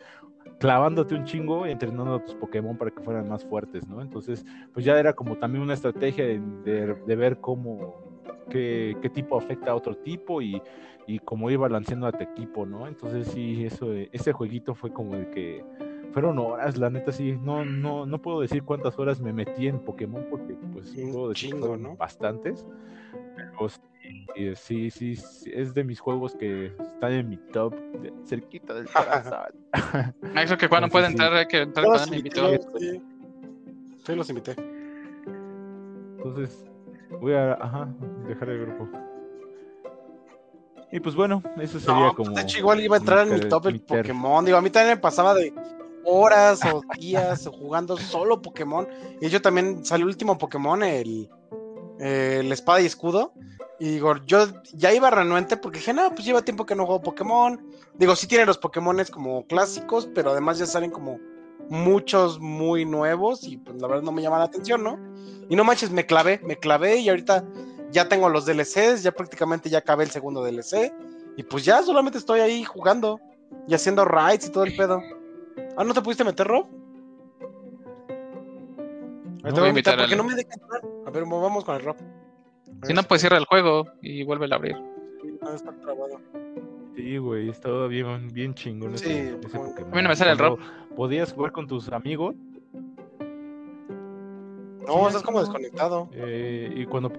clavándote un chingo entrenando a tus Pokémon para que fueran más fuertes, ¿no? Entonces pues ya era como también una estrategia de, ver cómo, qué, qué tipo afecta a otro tipo y, y cómo ir balanceando a tu equipo, ¿no? Entonces sí, eso, ese jueguito fue como el que fueron horas, la neta sí, no, no, no puedo decir cuántas horas me metí en Pokémon porque pues Un puedo decir chingo, fueron ¿no? bastantes. Pero sí, eh, sí, sí, sí, es de mis juegos que están en mi top, de- cerquita del corazón. Ah, creo que cuando Sí, puede sí. entrar hay que entrar los invitado. sí. Sí, los invité. Entonces, voy a ajá, dejar el grupo. Y pues bueno, eso sería No, pues, como. de hecho, igual iba a entrar en mi top el mi Pokémon. Digo, a mí también me pasaba de horas o días jugando solo Pokémon. Y yo también salió el último Pokémon, el, Espada y Escudo. Y digo, yo ya iba renuente porque dije, no, pues lleva tiempo que no juego Pokémon. Digo, sí tiene los Pokémones como clásicos, pero además ya salen como muchos muy nuevos y pues la verdad no me llama la atención, ¿no? Y no manches, me clavé, me clavé y ahorita ya tengo los DLCs, ya prácticamente ya acabé el segundo DLC y pues ya solamente estoy ahí jugando y haciendo raids y todo el pedo. Ah, ¿no te pudiste meter, Rob? Ahí te voy a invitar porque al- no me deja entrar. A ver, vamos con el Rob. Si no, pues cierra el juego y vuelve a abrir. Ah, está trabado. Sí, güey, estaba bien, bien chingón Sí, ese, ese Pokémon. Pokémon. A mí no me sale el Cuando Podías jugar con tus amigos No, Sí, estás como no. desconectado. eh, y cuando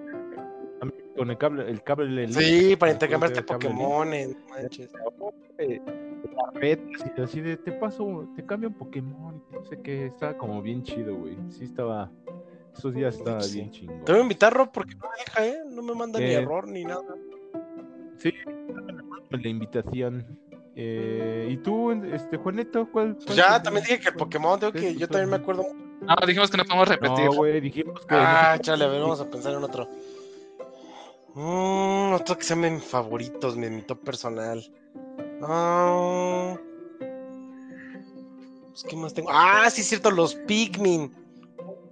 con el cable, el cable Elite, Sí, para intercambiarte Pokémon. Manches. Elite, la red, así, así de te paso, te cambio un Pokémon, y no sé qué, estaba como bien chido, güey. Sí estaba, esos días estaba Sí. bien chingón. Te voy a invitar, Rob, porque no me deja, ¿eh? No me manda ni Eh, error ni nada. Sí, la invitación. Eh, ¿Y tú, este, Juanito, cuál? Pues cuál ya, también dije que el Pokémon, tengo que yo también me acuerdo. No, dijimos que no podemos repetir. No, güey, dijimos que. Ah, chale, a ver, vamos a pensar en otro. Mm, otro que sea mis favoritos, mi, top personal. Ah, pues, ¿Qué más tengo? Ah, sí, es cierto, los Pikmin.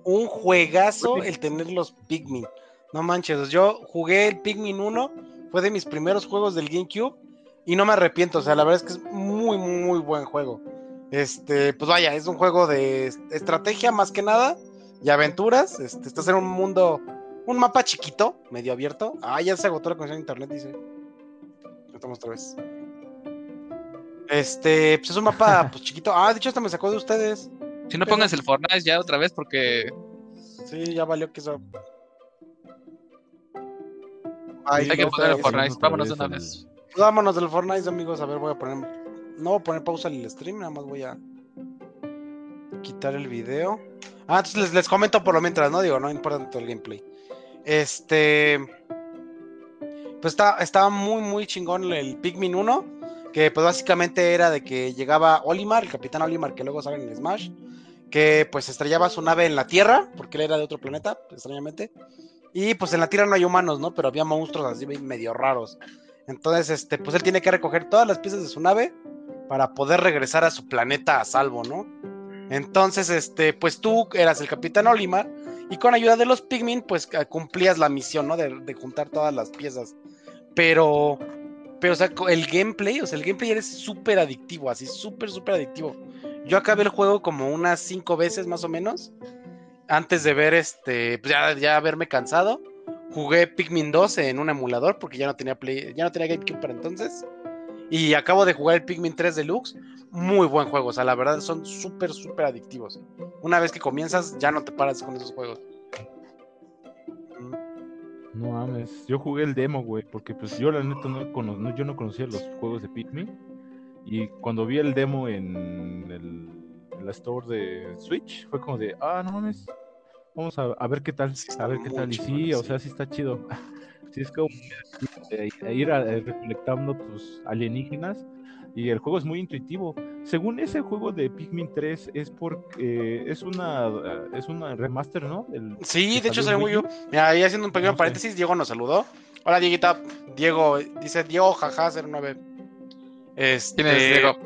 Un juegazo el tener los Pikmin. No manches, yo jugué el Pikmin 1, fue de mis primeros juegos del GameCube y no me arrepiento, o sea, la verdad es que es muy, muy, muy buen juego. Este, pues vaya, es un juego de est- estrategia más que nada y aventuras. Este, estás en un mundo, un mapa chiquito, medio abierto. Ah, ya se agotó la conexión a internet, dice. Estamos otra vez. Este, pues es un mapa pues, chiquito. Ah, de hecho, hasta me sacó de ustedes. Si no pongas el Fortnite ya otra vez porque Sí, ya valió que eso. hay que poner el Fortnite. otra Vámonos de vez una vez. Vámonos del Fortnite, amigos. A ver, voy a poner. No voy a poner pausa en el stream, nada más voy a quitar el video. Ah, entonces les, les comento por lo mientras, ¿no? Digo, no importa tanto el gameplay. Este. Pues está, estaba muy, muy chingón el Pikmin 1. Que pues básicamente era de que llegaba Olimar, el capitán Olimar, que luego sale en Smash. Que pues estrellaba su nave en la Tierra, porque él era de otro planeta, extrañamente. Y pues en la Tierra no hay humanos, ¿no? Pero había monstruos así medio raros. Entonces, este, pues él tiene que recoger todas las piezas de su nave para poder regresar a su planeta a salvo, ¿no? Entonces, este, pues tú eras el capitán Olimar y con ayuda de los Pikmin, pues c- cumplías la misión, ¿no? De, juntar todas las piezas. Pero, pero, o sea, el gameplay, o sea, el gameplay era súper adictivo, así, súper, súper adictivo. Yo acabé el juego como unas cinco veces más o menos. Antes de ver este, pues ya, ya haberme cansado. Jugué Pikmin 2 en un emulador porque ya no tenía Play, ya no tenía GameCube para entonces. Y acabo de jugar el Pikmin 3 Deluxe. Muy buen juego, o sea, la verdad son súper, súper adictivos. Una vez que comienzas, ya no te paras con esos juegos. No mames, yo jugué el demo, güey, porque pues yo la neta no, cono- no- yo no conocía los juegos de Pikmin. Y cuando vi el demo en, el, en la store de Switch, fue como de, ah, no mames, vamos a, a ver qué tal, Sí, a ver qué tal. Y sí, o sí. sea, sí está chido. Sí, es como eh, ir a, eh, recolectando tus alienígenas. Y el juego es muy intuitivo. Según ese juego de Pikmin 3, es porque es una eh, es una remaster, ¿no? Sí, de hecho salió salió en Wii Wii U. Mira, ahí haciendo un pequeño No sé. paréntesis, Diego nos saludó. Hola, Dieguita. Diego, dice Diego Jaja 09. Este, ¿Quién es Diego?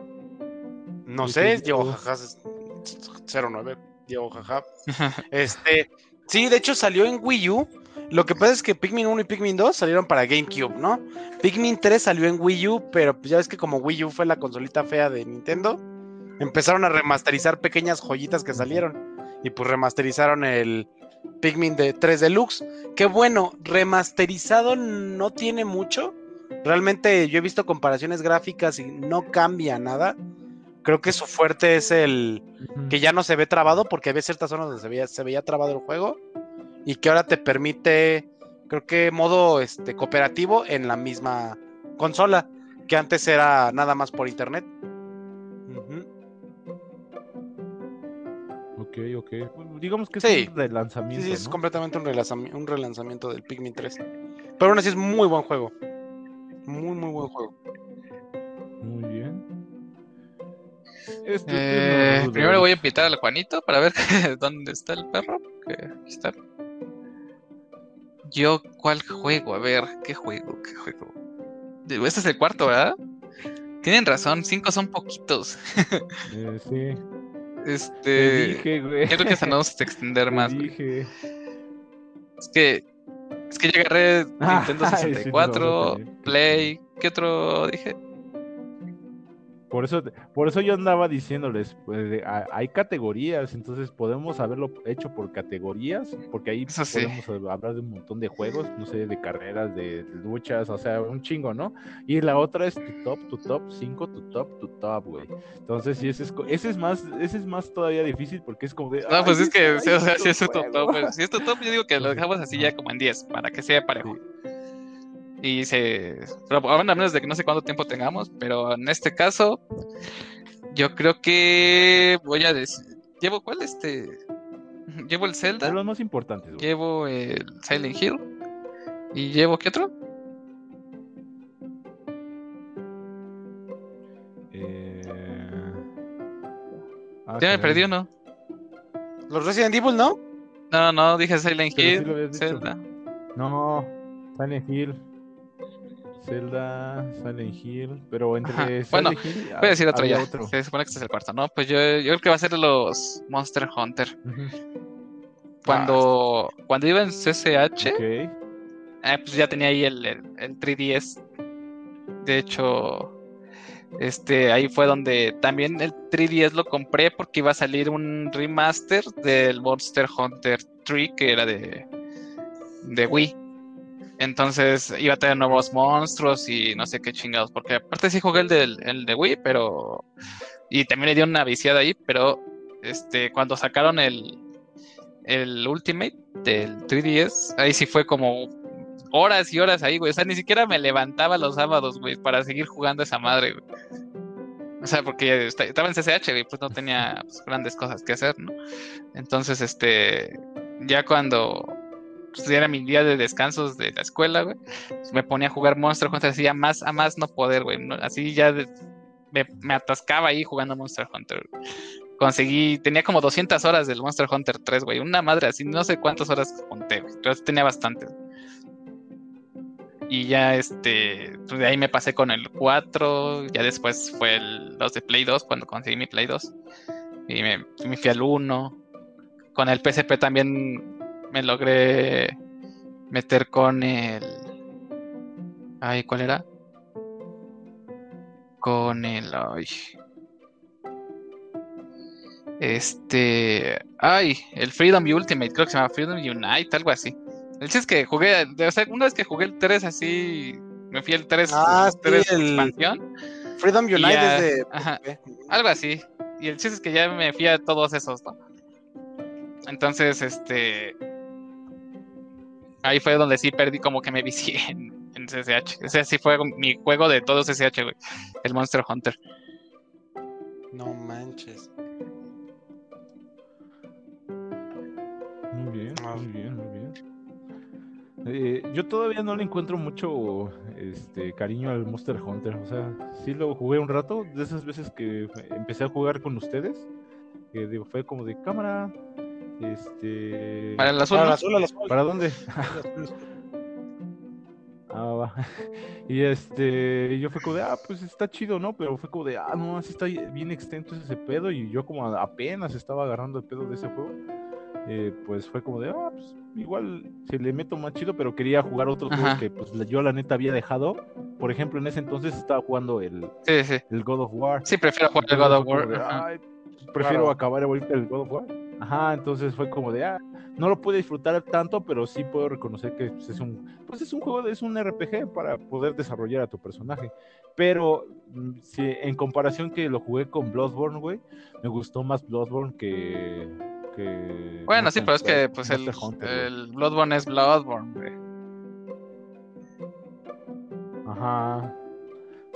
No Sí, sé, sí, es Diego Diego. Jaja 09. Diego Jaja. Este, sí, de hecho salió en Wii U. Lo que pasa es que Pikmin 1 y Pikmin 2 salieron para GameCube, ¿no? Pikmin 3 salió en Wii U, pero pues ya ves que como Wii U fue la consolita fea de Nintendo, empezaron a remasterizar pequeñas joyitas que salieron. Y pues remasterizaron el Pikmin de 3 Deluxe. Que bueno, remasterizado no tiene mucho. Realmente yo he visto comparaciones gráficas y no cambia nada. Creo que su fuerte es el, que ya no se ve trabado porque había ciertas zonas donde se veía, se veía trabado el juego y que ahora te permite, creo que modo este, cooperativo en la misma consola, que antes era nada más por internet. Ok, ok. Digamos que es Sí. un relanzamiento. Sí, sí, es ¿no? completamente un, relanzami- un relanzamiento del Pikmin 3. Pero aún así es muy buen juego. Muy, muy buen juego. Muy bien. Este, Eh, primero voy a invitar al Juanito para ver dónde está el perro. Que aquí está. Yo, ¿cuál juego? A ver, ¿qué juego? ¿Qué juego? Este es el cuarto, ¿verdad? Tienen razón, cinco son poquitos. Eh, sí. Te Este. dije, güey. Yo creo que hasta no vamos a extender Te más. güey. dije. Es que. Es que yo agarré Ah, Nintendo ay, sí, nos 64, vamos a tener que- Play. ¿Qué otro dije? Por eso, por eso yo andaba diciéndoles, pues, de- a- hay categorías, entonces podemos haberlo hecho por categorías, porque ahí Eso sí. podemos hablar de un montón de juegos, no sé, de carreras, de luchas, o sea, un chingo, ¿no? Y la otra es tu top, tu top 5, tu top, tu top, güey. Entonces, sí, ese es, ese es más, ese es más todavía difícil porque es como de. No, pues "Ay, es que, o sea, si es tu juego". top, si es tu top, yo digo que lo dejamos así ya como en 10, para que sea parejo. Y se. Pero bueno, a menos de que no sé cuánto tiempo tengamos, pero en este caso, yo creo que voy a decir. ¿Llevo cuál? Este. Llevo el Zelda, los más importantes, güey. llevo el Silent Hill, y llevo ¿qué otro? Eh... ah, Ya me perdí uno. Los Resident Evil, ¿no? No, no, dije Silent sí Hill. Zelda. No, Silent Hill. Zelda, Silent Hill, pero entre Ajá, Silent bueno, Hill Voy a decir otro ya. otro. Se supone que este es el cuarto, ¿no? Pues yo, yo creo que va a ser los Monster Hunter. Cuando, cuando iba en CCH, eh, pues ya tenía ahí el, el, el 3DS. De hecho, este, ahí fue donde también el 3DS lo compré porque iba a salir un remaster del Monster Hunter 3 que era de, de Wii. Entonces iba a tener nuevos monstruos y no sé qué chingados. Porque aparte sí jugué el, del, el de Wii, pero. Y también le dio una viciada ahí, pero este, cuando sacaron el, el Ultimate del 3DS, ahí sí fue como horas y horas ahí, güey. O sea, ni siquiera me levantaba los sábados, güey, para seguir jugando esa madre, güey. O sea, porque esta- estaba en CCH, güey, pues no tenía pues, grandes cosas que hacer, ¿no? Entonces, este, ya cuando pues, ya era mi día de descansos de la escuela, güey, pues, me ponía a jugar Monster Hunter así a más, a más no poder, güey. Así ya me, me atascaba ahí jugando Monster Hunter. Conseguí, tenía como 200 horas del Monster Hunter 3, güey. Una madre así, no sé cuántas horas conté, güey. Tenía bastantes. Y ya este, pues de ahí me pasé con el 4, ya después fue el 2 de Play 2 cuando conseguí mi Play 2. Y me, me fui al 1. Con el PSP también me logré meter con el... Ay, ¿cuál era? Con el... Ay. Este. Ay, el Freedom Ultimate, creo que se llama Freedom Unite, algo así. El chiste es que jugué, o sea, una vez que jugué el 3 así, me fui al 3, Ah, sí, 3 el- expansión, Freedom ya- es de. ajá. Algo así. Y el chiste es que ya me fui a todos esos, ¿no? Entonces, este. Ahí fue donde sí perdí, como que me vicié en, en CSH. Ese sí fue mi juego de todos CSH, güey. El Monster Hunter. No manches. Muy bien, Ah. muy bien, muy bien. Eh, yo todavía no le encuentro mucho este cariño al Monster Hunter. O sea, sí lo jugué un rato, de esas veces que empecé a jugar con ustedes. Que digo, fue como de cámara. Este. Para el azul, Para ¿no? la azul, a la azul. ¿Para dónde? Ah, va. Y este, yo fue como de, ah, pues está chido, ¿no? Pero fue como de, ah, no, así está bien extenso ese pedo. Y yo como apenas estaba agarrando el pedo de ese juego. eh, pues fue como de, ah, pues igual se le meto más chido, pero quería jugar otros Ajá. juegos que pues yo la neta había dejado. Por ejemplo, en ese entonces estaba jugando el, Sí, sí. el God of War. Sí, prefiero jugar el God of War. de, ajá. "Ay, prefiero Claro. acabar ahorita el God of War. Ajá, entonces fue como de, ah, no lo pude disfrutar tanto, pero sí puedo reconocer que pues, es un, pues es un juego, de- es un RPG para poder desarrollar a tu personaje. Pero mm, si en comparación que lo jugué con Bloodborne, güey, me gustó más Bloodborne que, que Bueno, sí, pero es que pues el, Hunter, el Bloodborne es Bloodborne, güey. Ajá.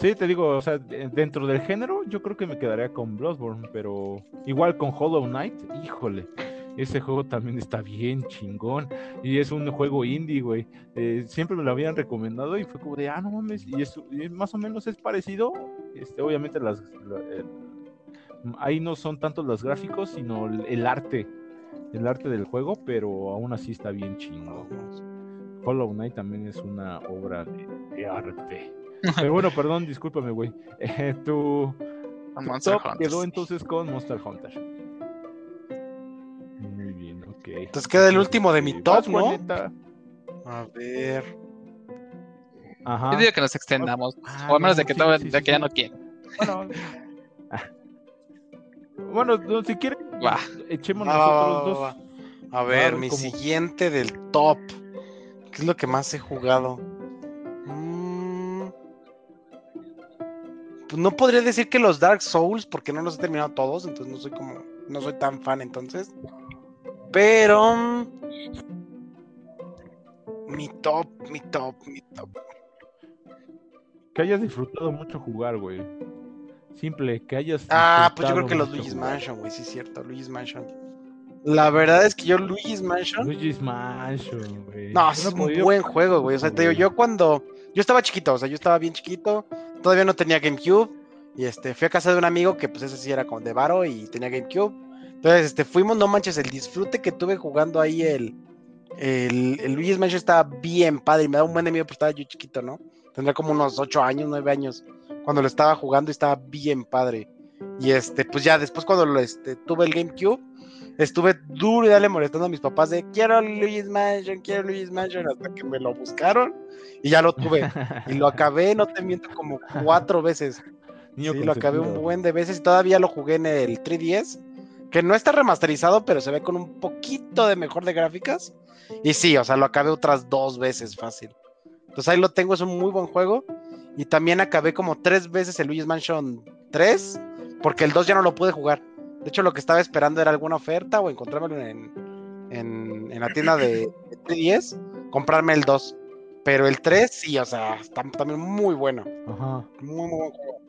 Sí, te digo, o sea, de- dentro del género, yo creo que me quedaría con Bloodborne, pero igual con Hollow Knight, híjole, ese juego también está bien chingón y es un juego indie, güey. Eh, siempre me lo habían recomendado y fue como de, ah, no mames, y, es, más o menos es parecido. Este, obviamente, las, ahí no son tanto los gráficos, sino el, arte, el arte del juego, pero aún así está bien chingón. Hollow Knight también es una obra de arte. Pero bueno, perdón, discúlpame, güey. Eh, tu tu Monster top Hunter. quedó entonces con Monster Hunter. Muy bien, ok. Entonces queda el último de mi Eh, top, ¿no? A ver. Ajá. Yo digo que nos extendamos. Ah, o a menos no, de que, sí, todo- sí, de sí, que ya no quieren. Bueno, bueno, no, si quieren, Va. echémonos Va, va, va, nosotros dos. va. A ver, ver mi cómo- siguiente del top. ¿Qué es lo que más he jugado? Pues no podría decir que los Dark Souls, porque no los he terminado todos, entonces no soy como, no soy tan fan entonces. Pero mm, mi top, mi top, mi top. Que hayas disfrutado mucho jugar, güey. Simple, que hayas. Ah, pues yo creo que los Luigi's jugar. Mansion, güey, sí es cierto, Luigi's Mansion. La verdad es que yo Luigi's Mansion Luigi's Mansion, güey. No, es un buen juego, güey. O sea, te digo, yo cuando. Yo estaba chiquito, o sea, yo estaba bien chiquito. Todavía no tenía GameCube. Y este, fui a casa de un amigo que, pues, ese sí era como de Varo y tenía GameCube. Entonces, este, fuimos, no manches, el disfrute que tuve jugando ahí el. El, el Luigi's Mansion estaba bien padre y me da un buen miedo porque estaba yo chiquito, ¿no? Tendría como unos 8 años, 9 años cuando lo estaba jugando y estaba bien padre. Y este, pues ya después cuando lo, este, tuve el GameCube, estuve duro y dale molestando a mis papás de quiero Luigi's Mansion, quiero Luigi's Mansion, hasta que me lo buscaron y ya lo tuve. y lo acabé, no te miento, como cuatro veces. Niño sí, lo acabé un buen de veces y todavía lo jugué en el 3DS, que no está remasterizado, pero se ve con un poquito de mejor de gráficas. Y sí, o sea, lo acabé otras dos veces fácil. Entonces ahí lo tengo, es un muy buen juego. Y también acabé como tres veces el Luigi's Mansion 3, porque el 2 ya no lo pude jugar. De hecho, lo que estaba esperando era alguna oferta o encontrármelo en, en, en la tienda de, de 3DS, comprarme el 2. Pero el 3 sí, o sea, está también muy bueno. Ajá. Muy, muy buen juego.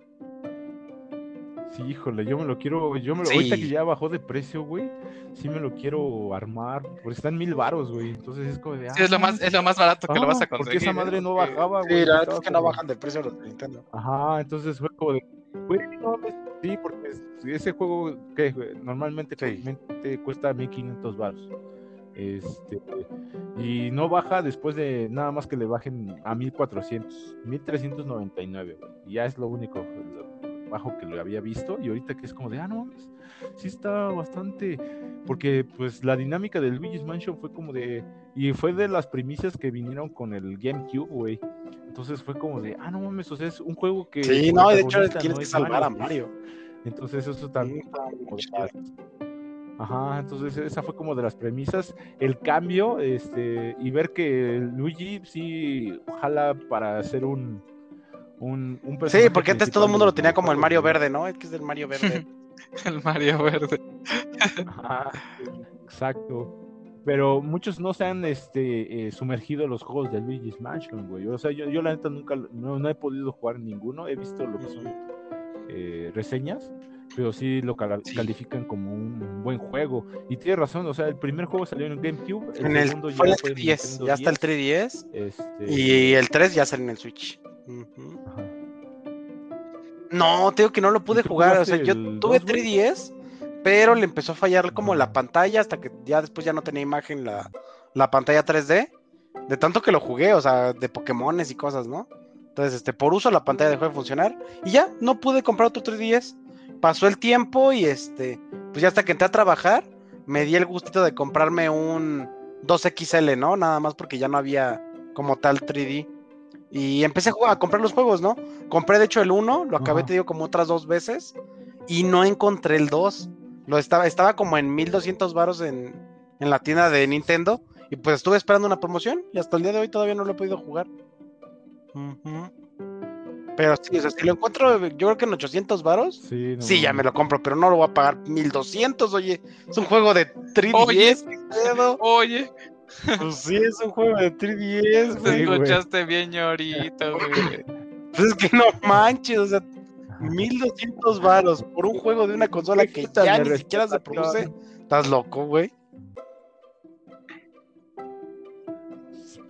Sí, híjole, yo me lo quiero, yo me lo, Sí. ahorita que ya bajó de precio, güey, sí me lo quiero armar, porque está en mil varos, güey, entonces es como de, Sí, es lo ah, más, es lo más barato que lo vas a ah, conseguir. Porque esa madre no bajaba, Sí, güey. la verdad es que no bajan de precio los de Nintendo. Ajá, entonces fue como de, güey, no, sí, porque ese juego que normalmente Sí. cuesta 1500 baros. Este, y no baja después de nada más que le bajen a 1400, 1399, güey. Y ya es lo único lo bajo que lo había visto. Y ahorita que es como de, ah, no mames, sí está bastante. Porque pues la dinámica del Luigi's Mansion fue como de. Y fue de las primicias que vinieron con el GameCube, güey. Entonces fue como de, ah, no mames, o sea, es un juego que. Sí, no, de hecho tienes no que salvar a Mario. Mario. Entonces eso Sí, también. Ajá, entonces esa fue como de las premisas, el cambio, este, y ver que Luigi sí jala para hacer un, un, un Sí, personaje porque antes todo el mundo lo tenía como el Mario Verde, ¿no? Es que es del Mario Verde. El Mario Verde. Ajá, exacto. Pero muchos no se han este, eh, sumergido en los juegos de Luigi's Mansion, güey. O sea, yo, yo la neta nunca, no, no he podido jugar ninguno. He visto lo que son eh, reseñas, pero sí lo Sí. califican como un buen juego. Y tiene razón, o sea, el primer juego salió en GameCube, el en el, segundo fue ya fue en 3DS, Nintendo ya está el 10, 3DS. este, Y el 3 ya sale en el Switch. Ajá. No, te digo que no lo pude jugar. O sea, yo tuve 2, güey? 3DS, pero le empezó a fallar como la pantalla hasta que ya después ya no tenía imagen la, la pantalla 3D. De tanto que lo jugué, o sea, de Pokémones y cosas, ¿no? Entonces, este, por uso la pantalla dejó de funcionar. Y ya, no pude comprar otro 3DS. Pasó el tiempo y este, pues ya hasta que entré a trabajar, me di el gustito de comprarme un 2XL, ¿no? Nada más porque ya no había como tal 3D. Y empecé a, jugar, a comprar los juegos, ¿no? Compré de hecho el 1, lo acabé, Ajá. te digo, como otras dos veces. Y no encontré el 2. Lo estaba, estaba como en 1200 varos en, en la tienda de Nintendo. Y pues estuve esperando una promoción. Y hasta el día de hoy todavía no lo he podido jugar. Pero sí, o sea, si lo encuentro, yo creo que en 800 varos. Sí, no Sí, ya me lo compro, pero no lo voy a pagar 1200, oye. Es un juego de 3DS, Oye. Oye, Pues sí, es un juego de 3DS, te escuchaste bien ñorito, güey. Pues es que no manches, o sea, 1200 varos por un juego de una consola que ya ni siquiera se produce. Estás loco, güey.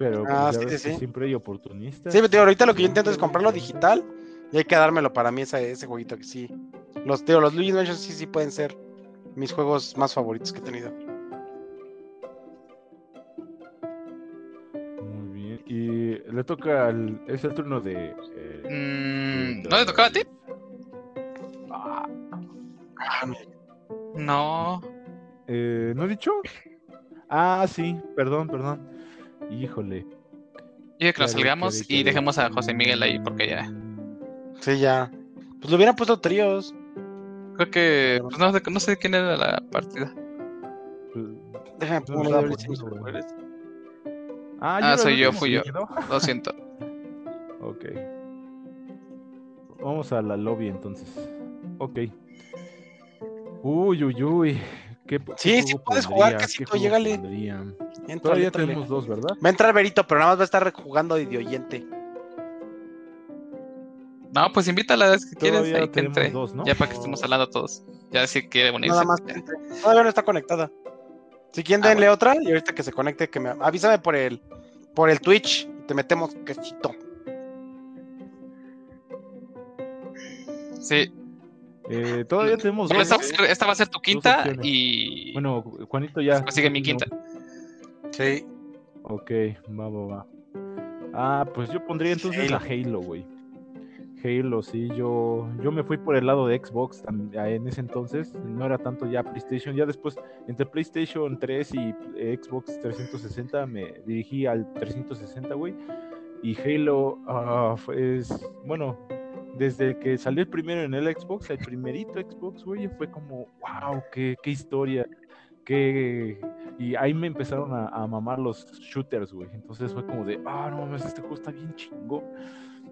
Pero pues, Ah, sí, sí, siempre hay oportunistas. Sí, pero ahorita lo que yo intento es comprarlo digital y hay que dármelo para mí ese, ese jueguito que sí. Los, digo, los Luigi's Mansion sí, sí pueden ser mis juegos más favoritos que he tenido. Muy bien. Y le toca al. Es el turno de. eh, Mm, ¿No le tocaba a ti? Ah, No. eh, ¿No he dicho? Ah, sí, perdón, perdón. Híjole. Yo que nos salgamos y dejemos a José Miguel ahí porque ya. Sí, ya. Pues lo hubieran puesto tríos. Creo que. Pues no, no sé quién era la partida. Pues, Déjame recuerdas. Ah, Ah, soy yo, fui yo. Lo siento. Ok. Vamos a la lobby entonces. Ok. Uy, uy, uy. ¿Qué, qué Sí, sí puedes jugar, pondría? ¿Qué juego llégale. Entra, Todavía entrale. tenemos dos, ¿verdad? Va a entrar Berito, pero nada más va a estar jugando de oyente. No, pues invítala si quieres Todavía ahí que entre. dos, ¿no? Ya para que estemos hablando todos. Ya si quiere unirse. Nada más que entre. Todavía no está conectada. Si quieren, Ah, denle otra y ahorita que se conecte, que me avísame por el por el Twitch. Te metemos quesito. Sí. Eh, todavía tenemos dos. esta, ¿no? va a ser- esta va a ser tu quinta y. Bueno, Juanito ya. Después sigue mi quinta. Sí. Ok, va, va, va. Ah, pues yo pondría entonces Halo. a Halo, güey. Halo, sí, yo, yo me fui por el lado de Xbox ah, en ese entonces, no era tanto ya PlayStation, ya después entre PlayStation 3 y eh, Xbox 360 me dirigí al 360, güey, y Halo, ah, fue, es- bueno, desde que salió el primero en el Xbox, el primerito Xbox, güey, fue como, wow, qué, qué historia, qué... Y ahí me empezaron a, a mamar los shooters, güey. Entonces fue como de, ah, no mames, este juego está bien chingo.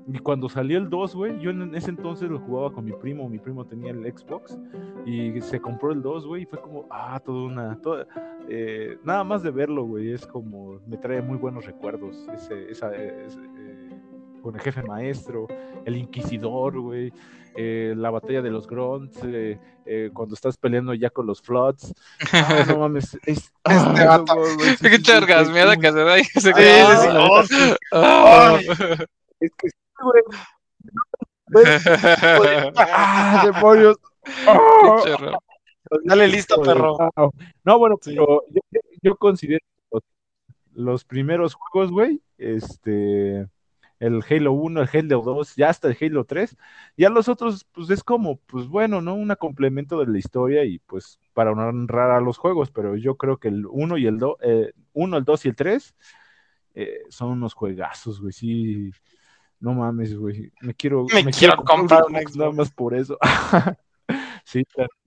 Y cuando salió el 2, güey, yo en ese entonces lo jugaba con mi primo, mi primo tenía el Xbox y se compró el 2, güey, y fue como, ah, toda una, toda, eh, nada más de verlo, güey, es como, me trae muy buenos recuerdos, ese, esa, ese, eh, con el jefe maestro, el inquisidor, güey, eh, la batalla de los grunts, eh, eh, cuando estás peleando ya con los floods, ah, no mames, es, ah, vato. güey, sí, Qué chargas, sí, mierda que se da Oh, es que sí, güey, ah, demonios, chorro. Dale listo, perro. No, bueno, pero yo, yo considero los, los primeros juegos, güey, este, el Halo 1, el Halo 2, ya hasta el Halo 3, ya los otros, pues es como, pues bueno, ¿no? Un complemento de la historia y pues para honrar a los juegos, pero yo creo que el 1 y el 2, eh, 1, el 2 y el 3 eh, son unos juegazos, güey, sí. No mames, güey. Me quiero, Me quiero comprar un Xbox nada más por eso. sí,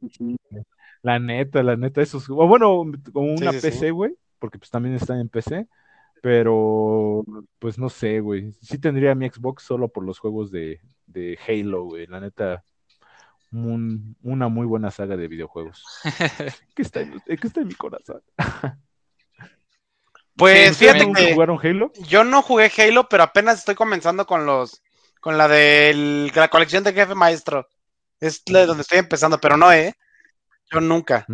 sí, güey. La neta, la neta, esos. O bueno, como una Sí, sí, sí. PC, güey, porque pues también están en PC. Pero, pues no sé, güey. Sí tendría mi Xbox solo por los juegos de, de Halo, güey. La neta, un- una muy buena saga de videojuegos. que está en, que está en mi corazón. Pues fíjate también ¿Nunca que jugaron Halo? yo no jugué Halo, pero apenas estoy comenzando con los, con la de la colección de jefe maestro. Es la de donde estoy empezando, pero no, eh. Yo nunca.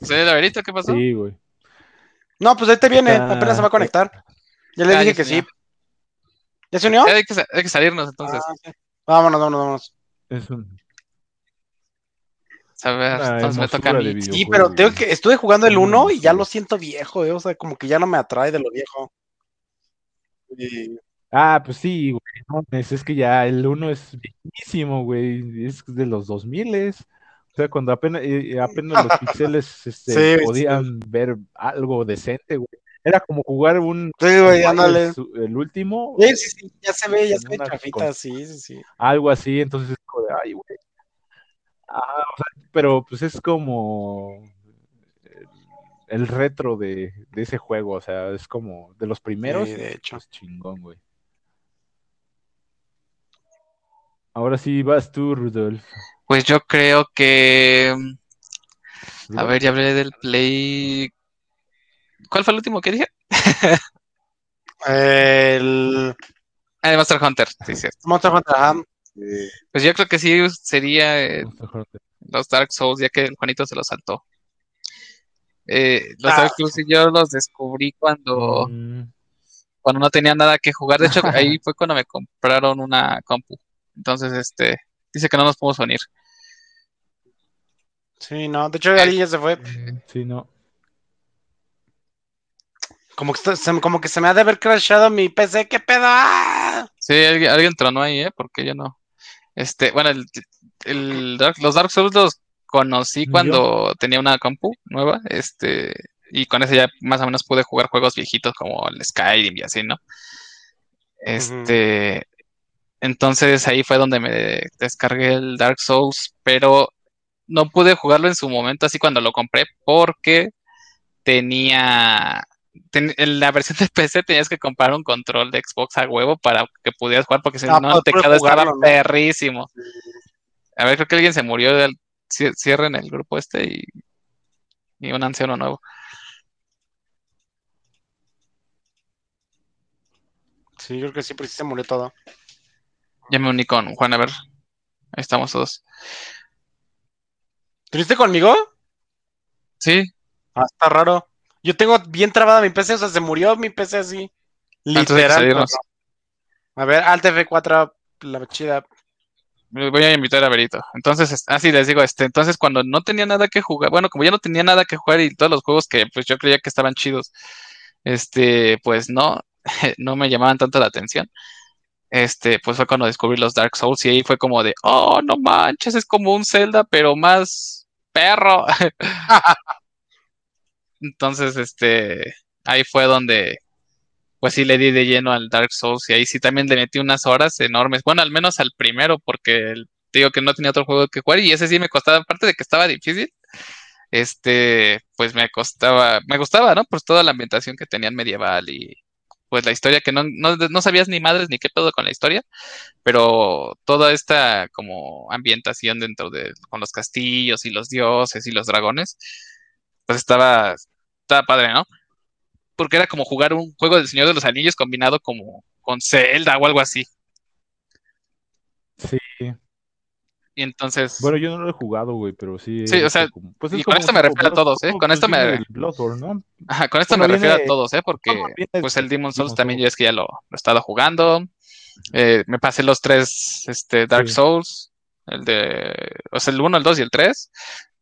¿Sí, Laberito, ¿Qué pasó? Sí, güey. No, pues ahí te viene, apenas se va a conectar. Ya le Ah, dije ya que sí. ¿Ya se unió? Hay, que, sa- hay que salirnos entonces. Ah, sí. Vámonos, vámonos, vámonos. Es un- A ver, entonces me toca a mí. Sí, pero tengo que estuve jugando el Una 1 y ya lo siento viejo, eh. O sea, como que ya no me atrae de lo viejo. Y- Ah, pues sí, güey. no, es, es que ya el 1 es viejísimo, güey. Es de los 2000 O sea, cuando apenas, eh, apenas los pixeles este, Sí, sí. podían ver algo decente, güey. Era como jugar un Sí, güey, ándale. el último, Sí, sí, sí, ya se ve, ya se ve chafita, con- sí, sí, sí. algo así, entonces es como de, ay, güey. Ah, o sea, pero pues es como el, retro de, de ese juego, o sea, es como de los primeros, Sí, de hecho. pues chingón, güey. Ahora sí vas tú, Rudolf. Pues yo creo que. A Rudolf. ver, ya hablé del Play. ¿Cuál fue el último que dije? El Ah, de Monster Hunter, sí, cierto. Monster Hunter, ajá. Pues yo creo que sí sería eh, los Dark Souls, ya que el Juanito se los saltó. Eh, los Ah. Dark Souls sí yo los descubrí cuando, Mm, cuando no tenía nada que jugar. De hecho, ahí fue cuando me compraron una compu. Entonces, este, dice que no nos podemos unir. Sí, no, de hecho alguien ya se fue. sí, no. Como que, se, como que se me ha de haber crashado mi PC, ¿qué pedo? ¡Ah! Sí, alguien, alguien tronó ahí, ¿eh? Porque yo no. Este, bueno, el, el Dark- los Dark Souls los conocí Yo. cuando tenía una compu nueva, este, y con ese ya más o menos pude jugar juegos viejitos como el Skyrim y así, ¿no? Este, entonces ahí fue donde me descargué el Dark Souls, pero no pude jugarlo en su momento así cuando lo compré porque tenía ten- en la versión de PC tenías que comprar un control de Xbox a huevo para que pudieras jugar porque si Ah, no para el estaba ¿no? perrísimo. A ver, creo que alguien se murió del cie- cierren el grupo este y, y un anciano nuevo. Sí, yo creo que sí se murió todo. Ya me uní con Juan, a ver. Ahí estamos todos. ¿Tuviste conmigo? Sí, Ah, está raro. Yo tengo bien trabada mi PC, o sea, se murió mi PC así. Que Literal. cabrón. A ver, Alt F4, la chida. Me Voy a invitar a Berito. Entonces, es- así les digo, este, entonces cuando no tenía nada que jugar, bueno, como ya no tenía nada que jugar y todos los juegos que pues yo creía que estaban chidos, este, pues no, no me llamaban tanto la atención. Este, pues fue cuando descubrí los Dark Souls y ahí fue como de, oh, no manches, es como un Zelda, pero más perro. Entonces, este, ahí fue donde, pues sí le di de lleno al Dark Souls y ahí sí también le metí unas horas enormes. Bueno, al menos al primero, porque te digo que no tenía otro juego que jugar y ese sí me costaba, aparte de que estaba difícil, este, pues me costaba, me gustaba, ¿no? Pues toda la ambientación que tenían medieval y pues la historia que no, no, no sabías ni madres ni qué pedo con la historia, pero toda esta como ambientación dentro de, con los castillos y los dioses y los dragones, pues estaba, estaba padre, ¿no? Porque era como jugar un juego del Señor de los Anillos combinado como con Zelda o algo así. Sí. Y entonces, Bueno, yo no lo he jugado, güey, pero sí. Sí, o sea, como- pues y con esto me refiero a todos, ¿eh? Con esto me- con esto bueno, me refiero viene- a todos, ¿eh? Porque viene pues de el Demon Souls también Souls. es que ya lo, lo he estado jugando. Eh, me pasé los tres este, Dark Sí. Souls, el de, o sea, el 1, el 2 y el 3.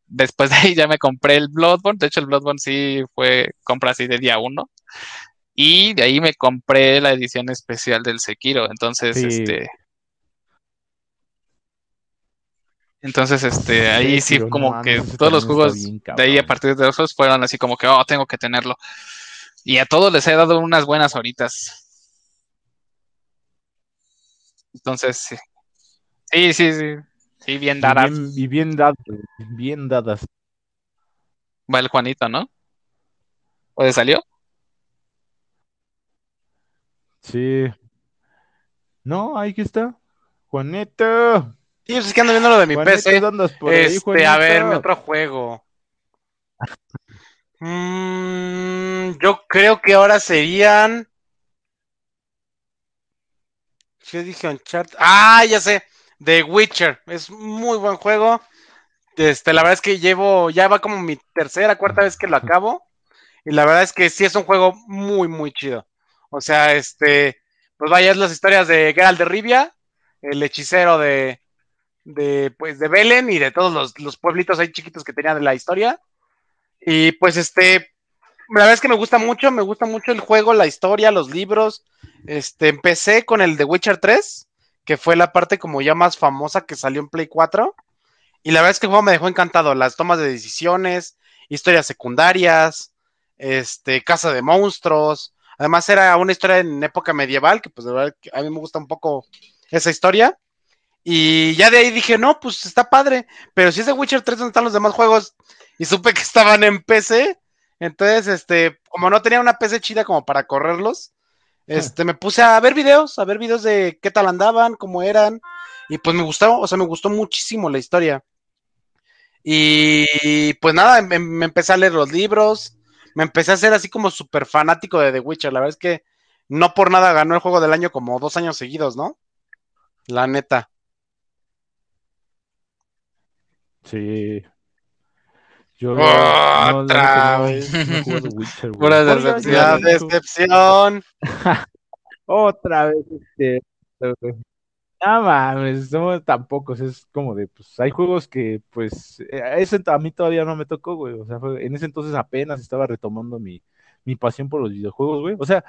Después de ahí ya me compré el Bloodborne. De hecho, el Bloodborne sí fue compra así de día 1. Y de ahí me compré la edición especial del Sekiro. Entonces, Sí. este. Entonces, este, ahí sí como que todos los juegos bien de ahí a partir de esos fueron así como que, oh, tengo que tenerlo. Y a todos les he dado unas buenas horitas. Entonces, sí. Sí, sí, sí. Sí, bien Y dadas. bien, y bien dadas, bien dadas. va el Juanito, ¿no? ¿O de salió? Sí. No, ahí que está. Juanito. Sí, pues es que ando viendo lo de mi PC. ¿dónde andas por ahí, Este, a ver, mi otro juego. Mm, yo creo que ahora serían. Yo dije Uncharted. Ah, ya sé. The Witcher. Es muy buen juego. Este, la verdad es que llevo, ya va como mi tercera, cuarta vez que lo acabo. Y la verdad es que sí es un juego muy, muy chido. O sea, este, pues vaya, es las historias de Geralt de Rivia, el hechicero de, de, pues, de Belén y de todos los, los pueblitos ahí chiquitos que tenía de la historia. Y pues este, la verdad es que me gusta mucho, me gusta mucho el juego, la historia, los libros. Este, empecé con el de Witcher 3, que fue la parte como ya más famosa que salió en Play 4. Y la verdad es que el juego me dejó encantado. Las tomas de decisiones, historias secundarias, este, casa de monstruos. Además era una historia en época medieval, que pues de verdad a mí me gusta un poco esa historia. Y ya de ahí dije, no, pues está padre. Pero si es de Witcher 3 donde están los demás juegos, y supe que estaban en PC, entonces, este, como no tenía una PC chida como para correrlos, este, me puse a ver videos, a ver videos de qué tal andaban, cómo eran, y pues me gustó, o sea, me gustó muchísimo la historia. Y pues nada, me, me empecé a leer los libros, me empecé a hacer así como súper fanático de The Witcher, la verdad es que no por nada ganó el juego del año como dos años seguidos, ¿no? La neta. Sí. Yo no, Otra vez. Witcher. Pura decepción. decepción. Otra vez este. No mames, no tampoco, es como de, pues hay juegos que, pues, eh, ese a mí todavía no me tocó, güey, o sea, fue- en ese entonces apenas estaba retomando mi, mi pasión por los videojuegos, güey, o sea,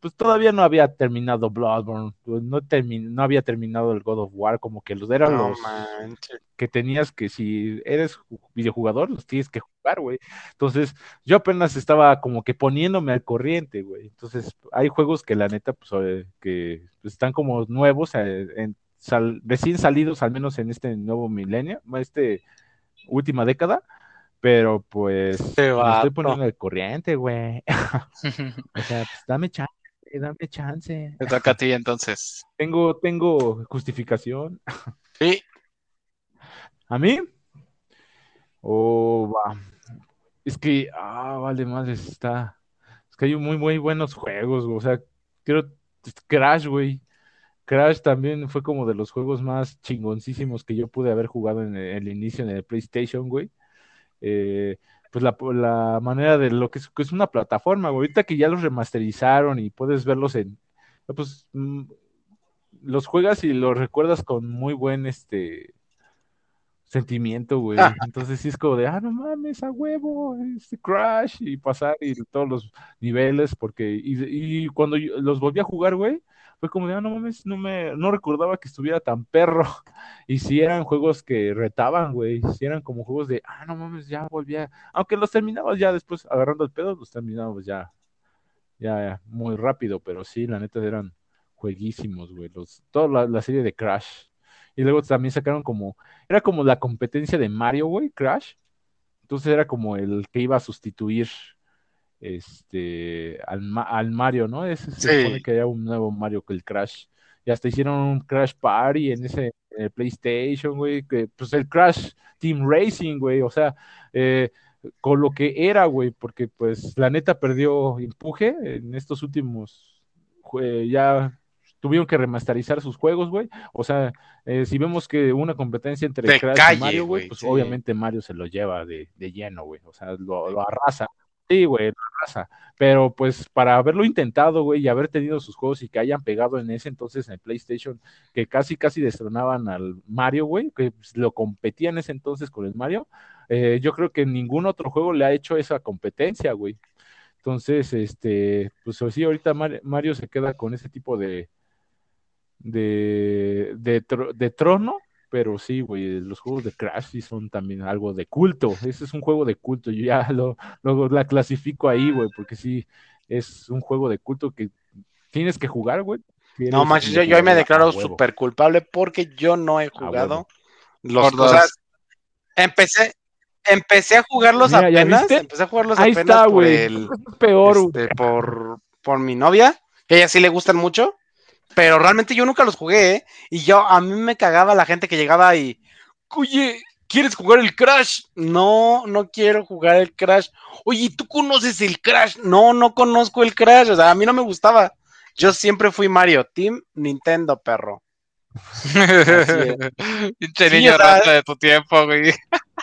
pues todavía no había terminado Bloodborne, pues, no, termi- no había terminado el God of War, como que los eran No los que tenías que, si eres ju- videojugador, los tienes que jugar, güey, entonces yo apenas estaba como que poniéndome al corriente, güey, entonces hay juegos que la neta, pues, eh, que están como nuevos, eh, en- sal- recién salidos, al menos en este nuevo milenio, este última década, pero pues Este me estoy poniendo al corriente, güey. O sea, pues dame chance, dame chance. Te toca a ti entonces. Tengo, tengo justificación. Sí, ¿A mí? Oh, va. Es que, ah, vale, madre, está. Es que hay muy, muy buenos juegos, güey. O sea, quiero. Crash, güey. Crash también fue como de los juegos más chingoncísimos que yo pude haber jugado en el, el inicio en el PlayStation, güey. Eh, pues la, la manera de lo que es, que es una plataforma. Ahorita que ya los remasterizaron y puedes verlos en. Pues mm, los juegas y los recuerdas con muy buen este sentimiento, güey. Ah. Entonces sí es como de, ah, no mames, a huevo, este Crash y pasar y todos los niveles, porque, y, y cuando yo los volví a jugar, güey, fue como de, ah, no mames, no me, no recordaba que estuviera tan perro. Y si eran juegos que retaban, güey, si eran como juegos de, ah, no mames, ya volvía, aunque los terminabas ya después agarrando el pedo, los terminabas ya, ya muy rápido, pero sí, la neta eran jueguísimos, güey, los, toda la, la serie de Crash. Y luego también sacaron como, era como la competencia de Mario, güey, Crash. Entonces era como el que iba a sustituir este al, Ma- al Mario, ¿no? Ese se Sí. supone que era un nuevo Mario que el Crash. Y hasta hicieron un Crash Party en ese en el PlayStation, güey, que pues el Crash Team Racing, güey, o sea, eh, con lo que era, güey, porque pues la neta perdió empuje en estos últimos, ya tuvieron que remasterizar sus juegos, güey, o sea, eh, si vemos que una competencia entre De Crash calle, y Mario, güey, pues sí. obviamente Mario se lo lleva de, de lleno, güey, o sea, lo, lo arrasa. Sí, güey, lo arrasa. Pero pues para haberlo intentado, güey, y haber tenido sus juegos y que hayan pegado en ese entonces en el PlayStation, que casi, casi destronaban al Mario, güey, que pues, lo competía en ese entonces con el Mario, eh, yo creo que ningún otro juego le ha hecho esa competencia, güey. Entonces, este, pues sí, ahorita Mar- Mario se queda con ese tipo de, de, de, tro- de trono, pero sí, güey, los juegos de Crash sí son también algo de culto. Ese es un juego de culto, yo ya lo, lo- la clasifico ahí, güey, porque sí, es un juego de culto que tienes que jugar, güey. no manches, yo, yo ahí me declaro súper culpable porque yo no he jugado los dos. o sea, empecé, empecé a jugarlos Mira, ¿ya apenas. viste? Empecé a jugarlos Ahí apenas está, por el. Peor, este, por, por mi novia, que a ella sí le gustan mucho, pero realmente yo nunca los jugué, ¿eh? Y yo, a mí me cagaba la gente que llegaba y, oye, ¿quieres jugar el Crash? No, no quiero jugar el Crash. Oye, ¿tú conoces el Crash? No, no conozco el Crash, o sea, a mí no me gustaba. Yo siempre fui Mario, Team Nintendo, perro. Pinche Sí, niño rata de tu tiempo, güey.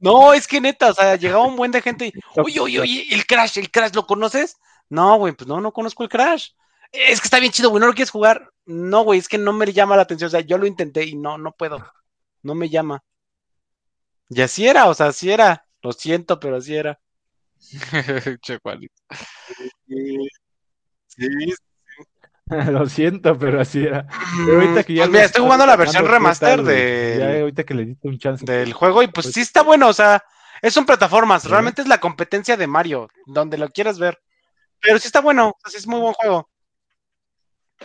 No, es que neta, o sea, llegaba un buen de gente y, oye, oye, oye, el Crash, el Crash, ¿lo conoces? No, güey, pues no, no conozco el Crash. Es que está bien chido, güey, ¿no lo quieres jugar? No, güey, es que no me llama la atención, o sea, yo lo intenté y no, no puedo, no me llama. Y así era, o sea, así era, lo siento, pero así era. Che. Sí, sí. Lo siento, pero así era. Pero ahorita que ya Pues mira, estoy jugando la versión jugando, ¿qué remaster del- Ya ahorita que le diste un chance. del juego y pues sí está bueno, o sea, es un plataformas, Sí. realmente es la competencia de Mario, donde lo quieras ver. Pero sí está bueno, o sea, sí es muy buen juego.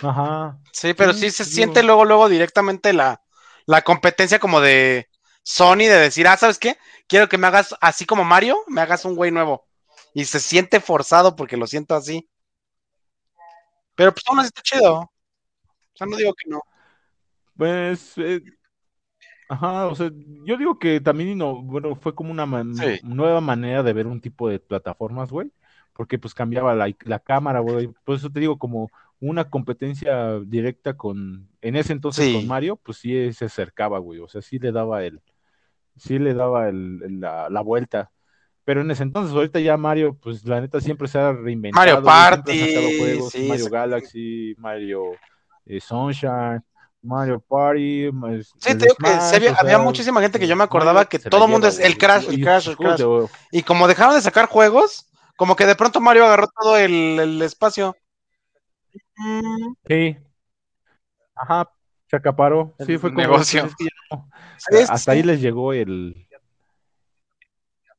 Ajá. Sí, pero Sí, sí se digo. siente luego, luego directamente la, la competencia como de Sony de decir, ah, ¿sabes qué? Quiero que me hagas así como Mario, me hagas un güey nuevo. Y se siente forzado porque lo siento así. Pero pues aún así está chido. O sea, no digo que no. Pues, eh, ajá, o sea, yo digo que también, no, bueno, fue como una man- Sí. nueva manera de ver un tipo de plataformas, güey, porque pues cambiaba la, la cámara, güey, por eso te digo, como una competencia directa con, en ese entonces Sí. con Mario, pues sí se acercaba, güey, o sea, sí le daba el, sí le daba el, la, la vuelta. Pero en ese entonces, ahorita ya Mario, pues la neta siempre se ha reinventado, Mario Party, sacado juegos, sí, Mario. Galaxy, Mario eh, Sunshine, Mario Party, más Sí, te digo que había, o había sea, muchísima gente que yo me acordaba que todo el mundo es el Crash, y el Crash, el Crash. Y como dejaron de sacar juegos, como que de pronto Mario agarró todo el, el espacio. Mm, Sí, ajá, se acaparó, sí, El fue como, negocio. pues, es que ya no, sí, hasta ahí les llegó el,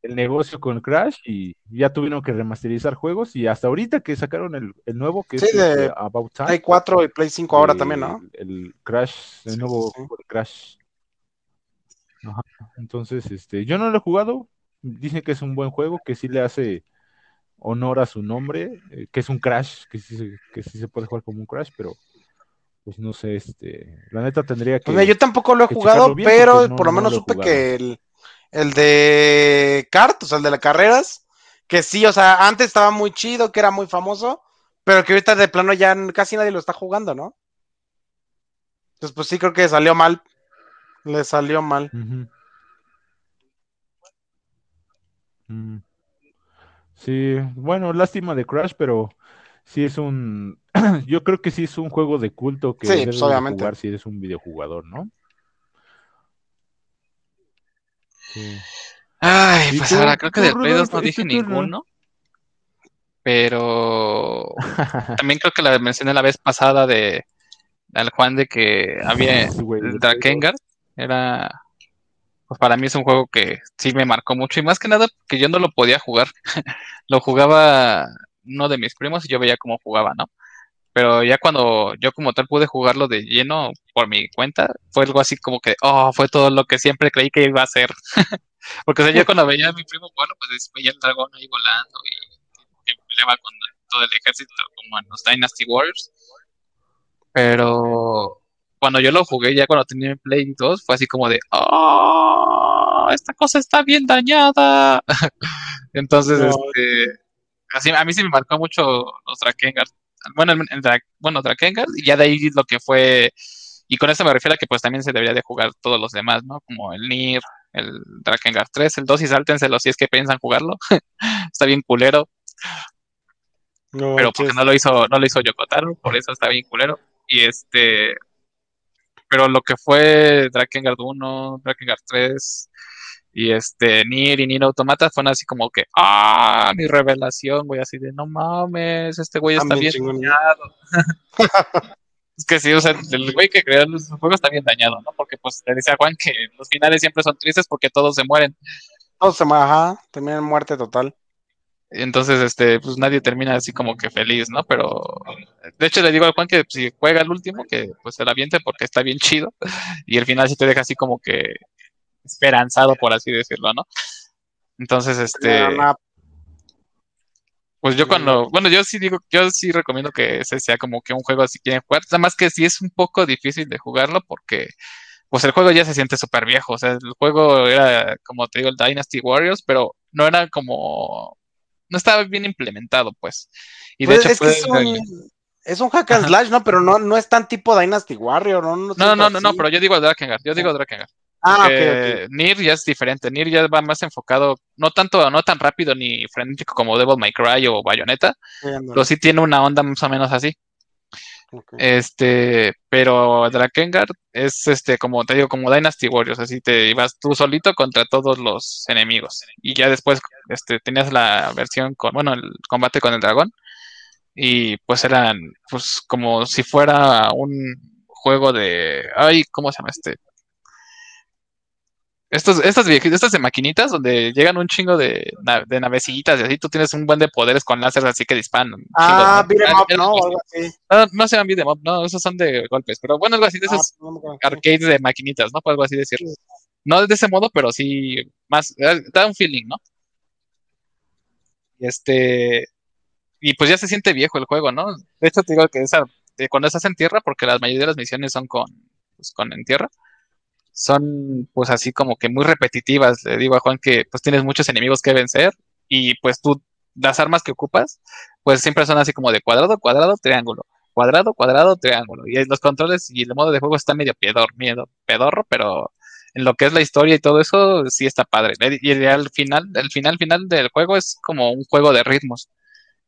el negocio con Crash y ya tuvieron que remasterizar juegos y hasta ahorita que sacaron el, el nuevo que Sí, es de este, About Time, Play 4 y Play 5 ahora también, eh, ¿no? El Crash, el Sí, nuevo sí, de Crash. Ajá. Entonces, este, yo no lo he jugado. Dicen que es un buen juego, que sí le hace honor a su nombre, eh, que es un Crash, que sí, que sí se puede jugar como un Crash, pero pues no sé, este, la neta tendría que Pues mira, yo tampoco lo he que jugado, pero no- por lo no menos lo supe que el, el de kart, o sea, el de las carreras, que sí, o sea, antes estaba muy chido, que era muy famoso, pero que ahorita de plano ya casi nadie lo está jugando, ¿no? Entonces, pues sí, creo que salió mal. Le salió mal. Mm. Sí, bueno, lástima de Crash, pero sí es un, yo creo que sí es un juego de culto que Sí, debes pues, de obviamente. jugar si eres un videojugador, ¿no? Sí. Ay, ¿Y pues tú- ahora creo que del Play 2 Rodolfo, no dije ninguno. Pero también creo que la mencioné la vez pasada de al Juan de que había Sí, güey, el de Drakengard. Era pues para mí es un juego que sí me marcó mucho y más que nada que yo no lo podía jugar. lo jugaba uno de mis primos y yo veía cómo jugaba, ¿no? Pero ya cuando yo como tal pude jugarlo de lleno por mi cuenta, fue algo así como que, oh, fue todo lo que siempre creí que iba a ser. Porque o sea, yo cuando veía a mi primo, bueno, pues veía el dragón ahí volando y que peleaba con todo el ejército como en los Dynasty Warriors. Pero cuando yo lo jugué ya cuando tenía el Play 2, fue así como de, oh, esta cosa está bien dañada. Entonces, No. este, así, a mí sí me marcó mucho los Drakengard. Bueno, el, el Dra- bueno, Drakengard, y ya de ahí lo que fue, y con eso me refiero a que pues también se debería de jugar todos los demás, ¿no? Como el Nier, el Drakengard 3, el 2 y sáltenselo si es que piensan jugarlo. está bien culero, No, pero porque no lo hizo, no lo hizo Yokotaro, por eso está bien culero. Y este, pero lo que fue Drakengard 1, Drakengard 3 y este Nier y Nier Automata fueron así como que, ah, mi revelación, güey, así de no mames, este güey está bien dañado. es que sí, o sea, el güey que creó los juegos está bien dañado, ¿no? Porque pues le decía a Juan que los finales siempre son tristes porque todos se mueren. Todos se ma- ajá, terminan muerte total. Entonces, este, pues nadie termina así como que feliz, ¿no? Pero de hecho le digo a Juan que si juega el último, que pues se la aviente porque está bien chido. Y el final sí te deja así como que esperanzado, por así decirlo, ¿no? Entonces, este, pues yo cuando, bueno, yo sí digo, yo sí recomiendo que ese sea como que un juego así quieren jugar, nada más que sí es un poco difícil de jugarlo porque pues el juego ya se siente súper viejo, o sea, el juego era como te digo el Dynasty Warriors, pero no era como, no estaba bien implementado, pues. Y de pues hecho es que es un, es un hack and slash, ¿no? Pero no, no es tan tipo Dynasty Warrior, ¿no? No, No, no, no, no, así. pero yo digo Drakengard, yo digo Drakengard. Ah, ok, Porque Nier ya es diferente, Nier ya va más enfocado, no tanto, no tan rápido ni frenético como Devil May Cry o Bayonetta, pero sí tiene una onda más o menos así. Este, pero Drakengard es este, como te digo, como Dynasty Warriors, así te ibas tú solito contra todos los enemigos. Y ya después este, tenías la versión con, bueno, el combate con el dragón. Y pues eran, pues, como si fuera un juego de. Ay, ¿cómo se llama este? Estos, estas viejitas, estas de maquinitas donde llegan un chingo de, de navecitas y así tú tienes un buen de poderes con láseres así que disparan. Ah, beat 'em Ah, up, ¿no? O algo así. no, no se llaman beat 'em up, no, esos son de golpes, pero bueno, algo así de Ah, esos no arcades de maquinitas, ¿no? Por algo así decirlo. No de ese modo, pero sí más, da da un feeling, ¿no? Y este, y pues ya se siente viejo el juego, ¿no? De hecho, te digo que esa, de cuando estás en tierra, porque la mayoría de las misiones son con, pues, con en tierra, son pues así como que muy repetitivas. Le digo a Juan que pues tienes muchos enemigos que vencer y pues tú, las armas que ocupas, pues siempre son así como de cuadrado, cuadrado, triángulo, cuadrado, cuadrado, triángulo. Y los controles y el modo de juego está medio piedor, miedo, pedorro, pero en lo que es la historia y todo eso, sí está padre. Y al final, el final final del juego es como un juego de ritmos.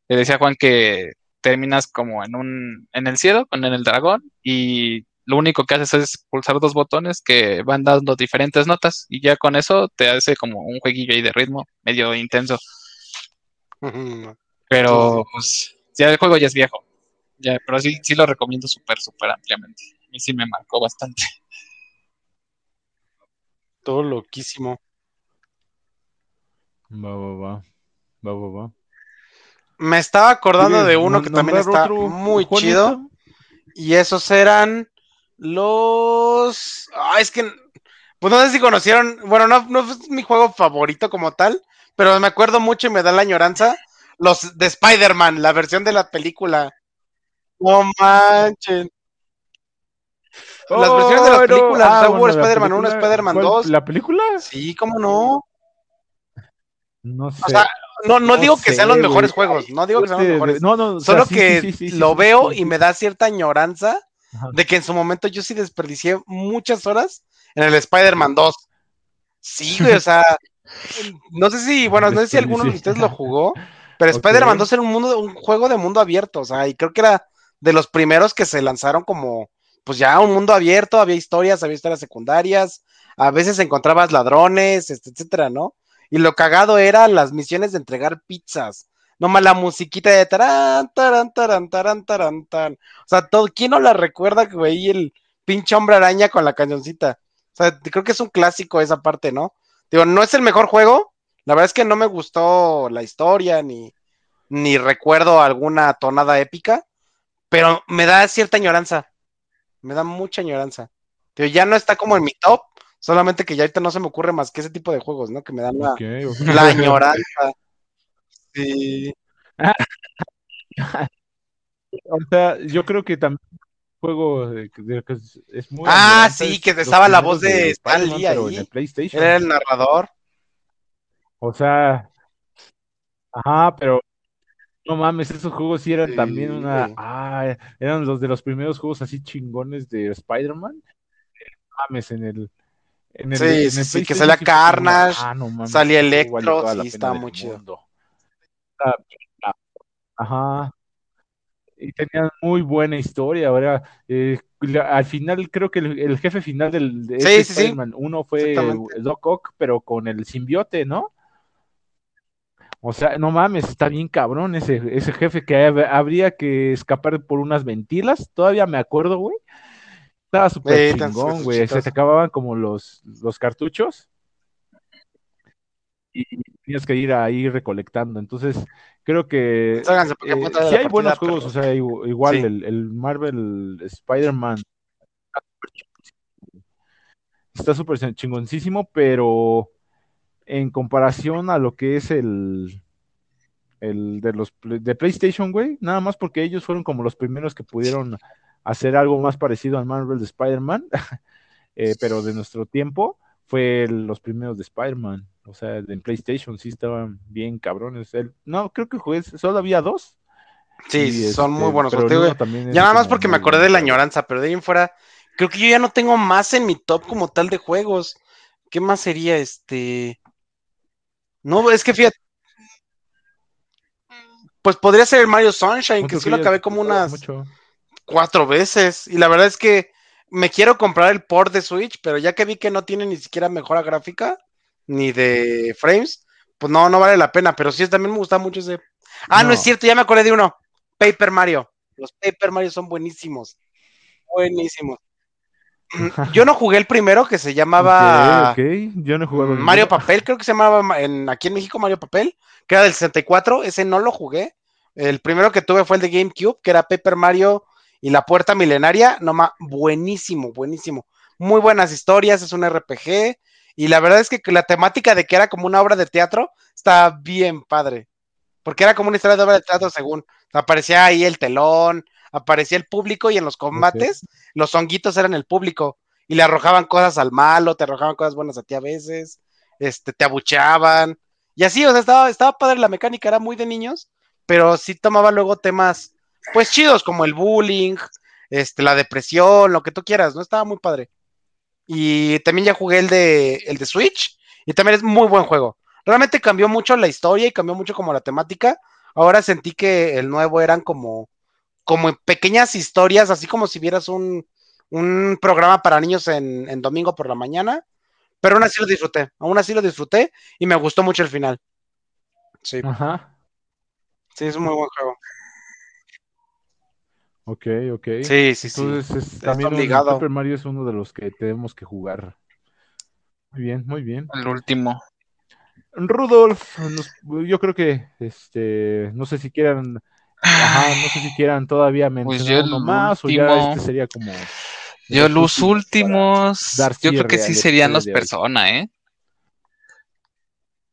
Le decía a Juan que terminas como en un, en el cielo, con en el dragón, y lo único que haces es pulsar dos botones que van dando diferentes notas, y ya con eso te hace como un jueguillo ahí de ritmo, medio intenso. Pero pues ya el juego ya es viejo. Ya, pero sí, sí lo recomiendo súper, súper ampliamente. A mí sí me marcó bastante. Todo loquísimo. Va, va, va. Va, va, va. Me estaba acordando de ¿Quieres uno que también está otro, muy Juanito? chido. Y esos eran los. Ah, es que. Pues no sé si conocieron. Bueno, no, no es mi juego favorito como tal. Pero me acuerdo mucho y me da la añoranza. Los de Spider-Man, la versión de la película. No manchen. Las versiones de las Oh, no. películas, Ah, bueno, Spider-Man 1, película, Spider-Man ¿cuál? 2. ¿La película? Sí, cómo no. No sé. O sea, no, no No digo que sean los mejores güey. juegos. No digo que sean los mejores. No, no, o sea, Solo sí, que sí, sí, sí, lo veo y me da cierta añoranza Ajá. de que en su momento yo sí desperdicié muchas horas en el Spider-Man 2. Sí, güey, o sea, no sé si, bueno, no sé si alguno de ustedes lo jugó, pero. Spider-Man 2 era un mundo, un juego de mundo abierto, o sea, y creo que era de los primeros que se lanzaron como, pues ya un mundo abierto, había historias, había historias secundarias, a veces encontrabas ladrones, este, etcétera, ¿no? Y lo cagado era las misiones de entregar pizzas. Nomás la musiquita de tarán, tarán, tarán, tarán, tarán, tarán. O sea, todo, ¿quién no la recuerda, güey? El pinche hombre araña con la cañoncita. O sea, creo que es un clásico esa parte, ¿no? Digo, no es el mejor juego. La verdad es que no me gustó la historia, ni, ni recuerdo alguna tonada épica, pero me da cierta añoranza. Me da mucha añoranza. Digo, ya no está como en mi top, solamente que ya ahorita no se me ocurre más que ese tipo de juegos, ¿no? Que me dan la, Ok, ok. la añoranza. Sí. O sea, yo creo que también juego de, de- que es, muy Ah, sí, que estaba la voz de Stan Lee ahí. en el PlayStation. Era el narrador. O sea, ajá, pero no mames, esos juegos sí eran Sí, también una, ah, eran los de los primeros juegos así chingones de Spider-Man. Mames, en el en el, Sí, en sí, el sí, que salía Carnage, ah, no mames, salía Electro, sí, del muy chido. Ajá. Y tenían muy buena historia, ahora eh, la- al final creo que el, el jefe final del de Sí, ese sí, sí. Spider-Man uno fue Exactamente. Doc Ock, pero con el simbiote, ¿no? O sea, no mames, está bien cabrón ese, ese jefe que hab- habría que escapar por unas ventilas, todavía me acuerdo, güey. Estaba súper tan- chingón, güey. Se chistoso. te acababan como los, los cartuchos y tenías que ir ahí recolectando. Entonces, creo que eh, la hay buenos juegos, o sea, igu- igual Sí. el, el Marvel Spider-Man está súper chingoncísimo, pero en comparación a lo que es el, el de los de PlayStation, güey, nada más porque ellos fueron como los primeros que pudieron hacer algo más parecido al Marvel de Spider-Man, eh, pero de nuestro tiempo fue los primeros de Spider-Man, o sea, en PlayStation sí estaban bien cabrones. no, creo que jugué, solo había dos. Sí, son muy este, buenos. ya nada más porque me acordé de la añoranza, pero de ahí en fuera, creo que yo ya no tengo más en mi top como tal de juegos. ¿Qué más sería este? No, es que fíjate. Pues podría ser el Mario Sunshine, que sí lo acabé como unas cuatro veces. Y la verdad es que me quiero comprar el port de Switch, pero ya que vi que no tiene ni siquiera mejora gráfica, ni de frames, pues no, no vale la pena. Pero sí, también me gusta mucho ese. Ah, no, es cierto, ya me acordé de uno. Paper Mario. Los Paper Mario son buenísimos. Buenísimos. Yo no jugué el primero que se llamaba Yo no jugué Mario Papel, creo que se llamaba en, aquí en México Mario Papel, que era del 64, ese no lo jugué. El primero que tuve fue el de GameCube, que era Paper Mario y la Puerta Milenaria, nomás buenísimo, buenísimo. Muy buenas historias, es un RPG y la verdad es que la temática de que era como una obra de teatro está bien padre. Porque era como una historia de obra de teatro según. Aparecía ahí el telón, aparecía el público y en los combates los honguitos eran el público y le arrojaban cosas al malo, te arrojaban cosas buenas a ti a veces, este, te abuchaban y así, o sea, estaba, estaba padre la mecánica, era muy de niños, pero sí tomaba luego temas, pues chidos como el bullying, este, la depresión, lo que tú quieras, ¿no? Estaba muy padre. Y también ya jugué el de, el de Switch y también es muy buen juego. Realmente cambió mucho la historia y cambió mucho como la temática. Ahora sentí que el nuevo eran como como pequeñas historias, así como si vieras un, programa para niños en, domingo por la mañana, pero aún así lo disfruté, aún así lo disfruté y me gustó mucho el final. Sí. Ajá. Sí, es un muy buen juego. Ok, ok. Sí, sí, sí. Entonces, es, también obligado. Super Mario es uno de los que tenemos que jugar. Muy bien, muy bien. El último. Rudolf, yo creo que, este, no sé si quieran Ajá, no sé si quieran todavía pues mencionar más o ya este sería como. Yo los últimos, yo creo que sí serían los personas, ¿eh?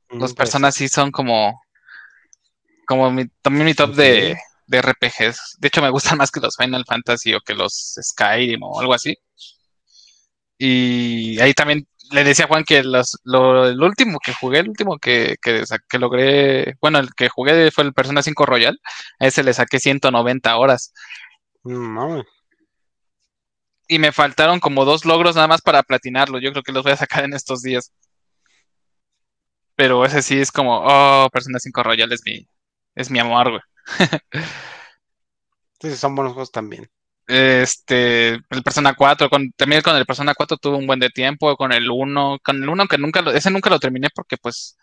Los pues personas sí son como, como mi, también mi top de, de RPGs. De hecho, me gustan más que los Final Fantasy o que los Skyrim o algo así. Y ahí también le decía a Juan que los, lo, el último que jugué, el último que, que, que, logré, bueno, el que jugué fue el Persona 5 Royal, a ese le saqué 190 horas. Y me faltaron como dos logros nada más para platinarlo. Yo creo que los voy a sacar en estos días. Pero ese sí es como, oh, Persona 5 Royal es mi, es mi amor, güey. Sí, son buenos juegos también. Este, el Persona 4, con, también con el Persona 4 tuve un buen de tiempo, con el 1, con el 1 que nunca lo, ese nunca lo terminé porque pues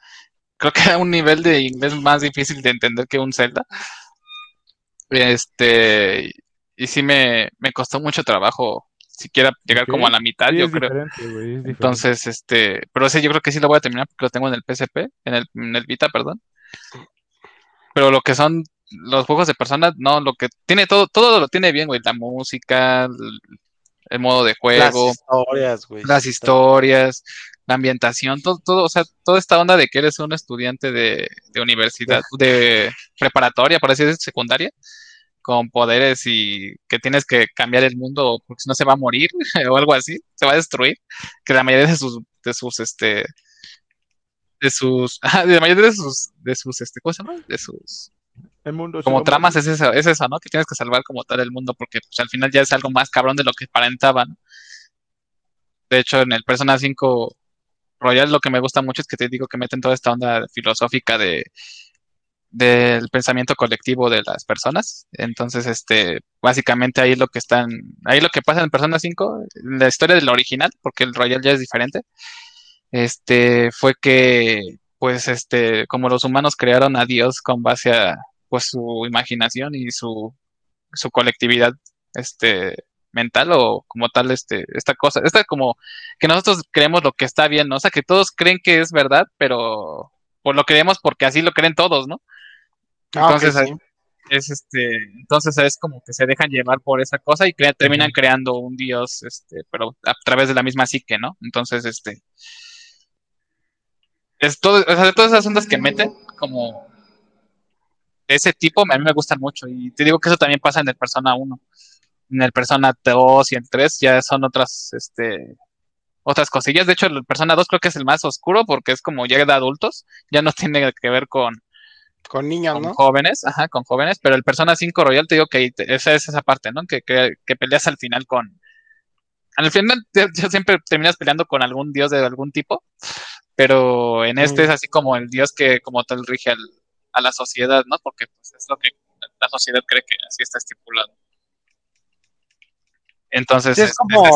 creo que era un nivel de inglés más difícil de entender que un Zelda. Este, y sí me, me costó mucho trabajo siquiera llegar como a la mitad, yo creo. Entonces, este, pero ese yo creo que sí lo voy a terminar porque lo tengo en el PSP, en el, en el Vita, perdón. Pero lo que son los juegos de personas, no, lo que tiene todo, todo lo tiene bien, güey, la música, el, modo de juego, las historias, güey. Las historias, la ambientación, todo, todo, o sea, toda esta onda de que eres un estudiante de, universidad, de preparatoria, por así decirlo, secundaria, con poderes y que tienes que cambiar el mundo porque si no se va a morir o algo así, se va a destruir, que la mayoría de sus, de sus, este, de sus, ah, de la mayoría de sus, de sus, este, ¿cómo se llama? De sus como tramas es eso, es eso, ¿no? Que tienes que salvar como tal el mundo porque pues, al final ya es algo más cabrón de lo que aparentaban. De hecho, en el Persona 5 Royal lo que me gusta mucho es que te digo que meten toda esta onda filosófica de del pensamiento colectivo de las personas. Entonces, este, básicamente ahí lo que están, ahí lo que pasa en Persona 5, la historia del original, porque el Royal ya es diferente, este, fue que pues este, como los humanos crearon a Dios con base a pues su imaginación y su, su colectividad este mental o como tal este esta cosa, esta como que nosotros creemos lo que está bien, ¿no? O sea, que todos creen que es verdad, pero pues lo creemos porque así lo creen todos, ¿no? Ah, entonces es este, entonces es como que se dejan llevar por esa cosa y terminan creando un dios, este, pero a través de la misma psique, ¿no? Entonces, este, es todo, o sea, todas esas ondas que meten, como ese tipo, a mí me gustan mucho. Y te digo que eso también pasa en el Persona 1. En el Persona 2 y el 3 ya son otras, este, otras cosillas. De hecho, el Persona 2 creo que es el más oscuro porque es como ya de adultos, ya no tiene que ver con, Con niños, con ¿no? jóvenes, ajá, con jóvenes, pero el Persona 5 Royal te digo que esa es esa parte, ¿no? Que, que, que peleas al final con... Al final te- yo siempre terminas peleando con algún dios de algún tipo, pero en este Mm. es así como el dios que como tal rige al- a la sociedad, ¿no? Porque pues, es lo que la sociedad cree que así está estipulado. Entonces, Sí, es como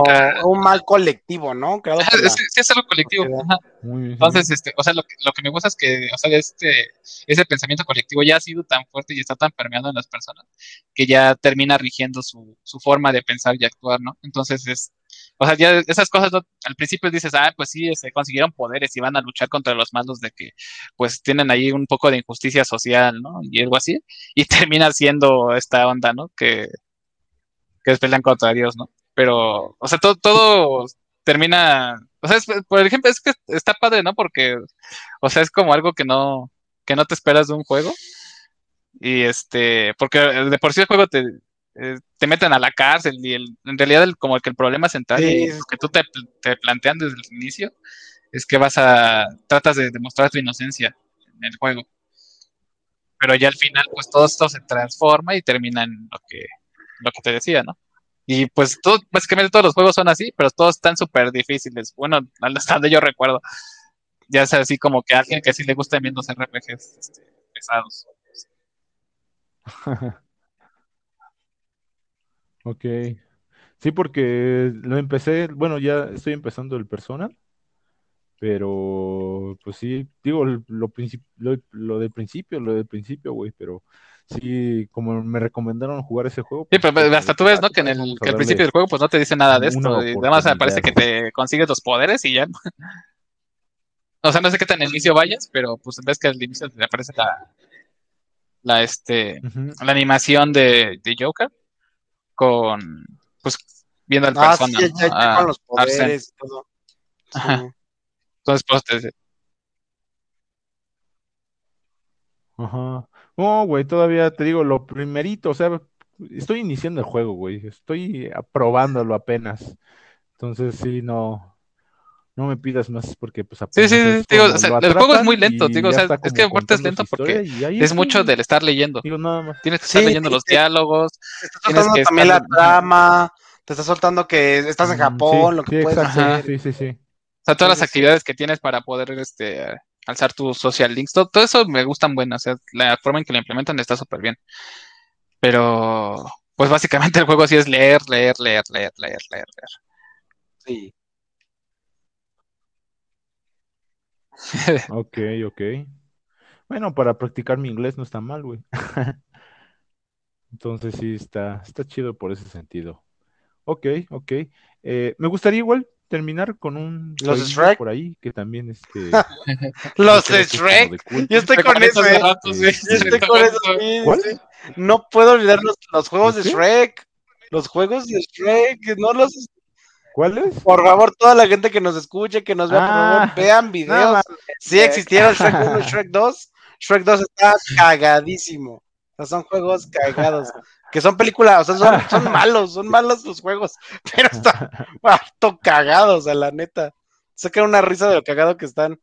un mal colectivo, ¿no? Ajá, la- sí, es algo colectivo. ajá. Entonces, este, o sea, lo que, lo que me gusta es que, o sea, este, ese pensamiento colectivo ya ha sido tan fuerte y está tan permeado en las personas que ya termina rigiendo su, su forma de pensar y actuar, ¿no? Entonces es, o sea, ya esas cosas no- al principio dices, ah, pues sí, se consiguieron poderes y van a luchar contra los malos de que, pues, tienen ahí un poco de injusticia social, ¿no? Y algo así, y termina siendo esta onda, ¿no? Que, que pelean contra Dios, ¿no? Pero, o sea, todo, todo termina, o sea, es- por ejemplo, es que está padre, ¿no? Porque, o sea, es como algo que no, que no te esperas de un juego. Y este, porque de por sí el juego te, eh, te meten a la cárcel y el, en realidad el, como que el problema central Sí, que tú te, te plantean desde el inicio es que vas a, tratas de demostrar tu inocencia en el juego. Pero ya al final, pues todo esto se transforma y termina en lo que, lo que te decía, ¿no? Y pues todo, básicamente todos los juegos son así, pero todos están súper difíciles. Bueno, hasta donde yo recuerdo. Ya es así como que a alguien que sí le gusta viendo los RPGs este, pesados. Ok. Sí, porque lo empecé, bueno, ya estoy empezando el Persona, pero pues sí, digo, lo, lo, princip- lo, lo del principio, lo del principio, güey, pero sí, como me recomendaron jugar ese juego. Sí, pues, pero hasta tú ves, ¿no? "Ah, Que en pues, el, que al darle". principio del juego pues no te dice nada de esto. Y nada más oportunidad. aparece que te consigues los poderes y ya. O sea, no sé qué tan inicio vayas, pero pues ves que al inicio te aparece la, la, este, la animación de, de Joker con, pues, viendo al Ah, persona, sí, ¿no? ya, ya A con los poderes y todo. Sí. Ajá. Entonces, pues, te- Ajá. No, güey, todavía te digo lo primerito, o sea, estoy iniciando el juego, güey, estoy aprobándolo apenas. Entonces, sí, no, no me pidas más porque pues Sí, sí, sí, es digo, o sea, el juego es muy lento, digo, o sea, es que aparte es lento porque es mucho del estar leyendo. digo nada más. Tienes que estar Sí, leyendo los diálogos. Te está Tienes soltando que también la trama, te está soltando que estás en Japón, sí, lo que sí, puedes exacto, hacer. Sí, sí, sí. O sea, todas Sí, las actividades que tienes para poder este, alzar tus social links, todo, todo eso me gustan buenas. O sea, la forma en que lo implementan está súper bien. Pero, pues básicamente el juego sí es leer, leer, leer, leer, leer, leer, leer. Sí. Ok, ok. Bueno, para practicar mi inglés no está mal, güey. Entonces sí, está, está chido por ese sentido. Ok, ok. Eh, me gustaría igual terminar con un Los de Shrek. por ahí que también este Los de Shrek. de. Yo estoy con ratos, güey. Yo estoy con eso. No puedo olvidar los, los juegos de. Shrek. Los juegos de Shrek. No los. ¿Cuál es? Por favor, toda la gente que nos escuche, que nos vea, por Ah, favor, vean No, videos. Si existieron Shrek 1 y Shrek 2, Shrek 2 está cagadísimo. O sea, son juegos cagados. Que son películas, o sea, son, son malos, son malos los juegos. Pero están harto cagados, a la neta. Sacan una risa de lo cagado que están.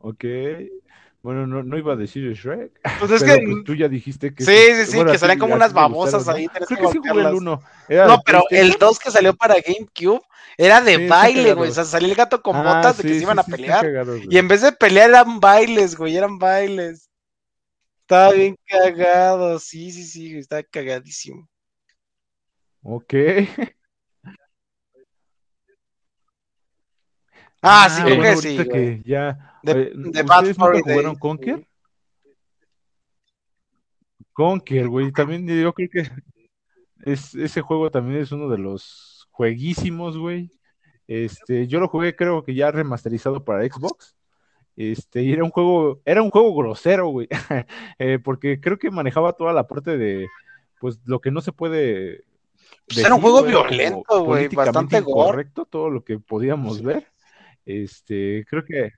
Ok. Bueno, no, no iba a decir Shrek. Pues es pero que. pues tú ya dijiste que Sí, sí, sí, bueno, que salían como unas babosas gustaron, ahí, ¿no? Creo que que sí jugué el golpearlas. 1. Era No, pero el PlayStation. 2 que salió para GameCube era de Sí, baile, güey. O sea, salía el gato con Ah, botas de que sí, se iban a pelear. cagados, Y en vez de pelear eran bailes, güey, eran bailes. Estaba bien cagado, sí, sí, sí, güey, estaba cagadísimo. Ok. Ah, sí, creo bueno, que sí, que ya. De, eh, de Bad ¿Ustedes nunca Furry jugaron. Conker? Conker, güey. También yo creo que es, ese juego también es uno de los jueguísimos, güey. Este, yo lo jugué, creo que ya remasterizado para Xbox. Este, y era un juego, era un juego grosero, güey. Eh, porque creo que manejaba toda la parte de, pues, lo que no se puede Pues era un juego violento, güey, bastante gore. incorrecto todo lo que podíamos ver. Este, creo que,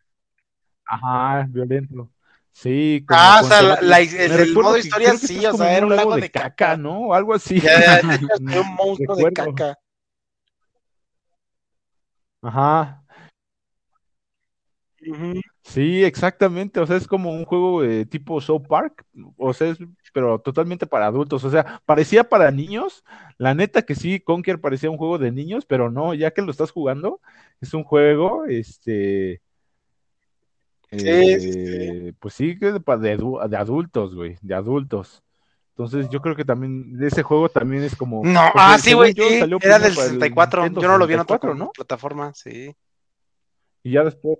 ajá, violento. Sí, como Ah, o sea, la, temática- la- me el, el recuerdo modo que historia creo que sí, estás o como sea, en era un lago de caca. ¿no? O algo así. Ya, ya, de hecho, era un monstruo de Recuerdo. caca. Ajá. Sí, exactamente. O sea, es como un juego eh, tipo South Park, o sea, es, pero totalmente para adultos. O sea, parecía para niños. La neta que sí, Conker parecía un juego de niños, pero no, ya que lo estás jugando, es un juego, este, Sí, sí, sí. eh, pues sí, que de, de de adultos, güey, de adultos. Entonces, yo creo que también de ese juego también es como. No, ah, sí, güey, era del para el 64. Nintendo Yo no lo vi en otra 64, ¿no? plataforma, sí. Y ya después.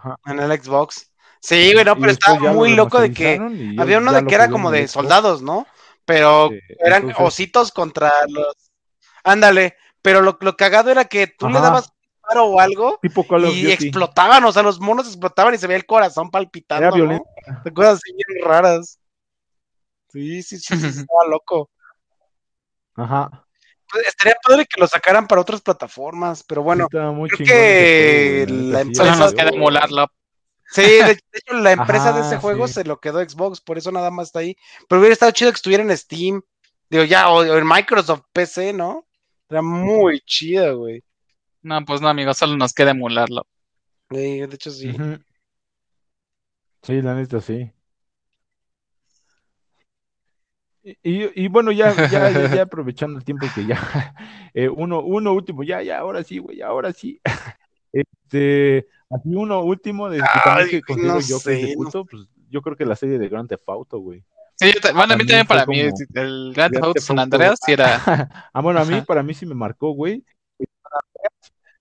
Ajá. En el Xbox. Sí, güey, no, pero estaba muy loco de que había uno de que era como de soldados, ¿no? Pero eran entonces- ositos contra los. Ándale, pero lo, lo cagado era que tú le dabas paro o algo Tipo y explotaban, o sea, los monos explotaban y se veía el corazón palpitando. Era ¿no? violento. De Cosas así bien raras. Sí, sí, sí, sí, estaba loco. Ajá. Pues, estaría padre que lo sacaran para otras plataformas, pero bueno, creo que güey, la empresa nos queda. Sí, de, hecho, la empresa de ese juego sí. se lo quedó Xbox, por eso nada más está ahí. Pero hubiera estado chido que estuviera en Steam. Digo, ya, o, o en Microsoft PC, ¿no? Era muy chida, güey. No, pues no, amigo, solo nos queda emularlo. Sí, de hecho, sí. Sí, la neta, sí. Y, y- bueno, ya, ya, ya, ya aprovechando el tiempo que ya, eh, uno, uno último, ya, ya, ahora sí, güey, ahora sí. Este, así uno último, de, que Ay, que no yo que es de sé, no culto, pues yo creo que la serie de Grand Theft Auto, güey. Sí, yo bueno, a mí También para mí, el Grand Theft Auto San. Andreas sí era. Ah, bueno, a mí, para mí sí me marcó, güey.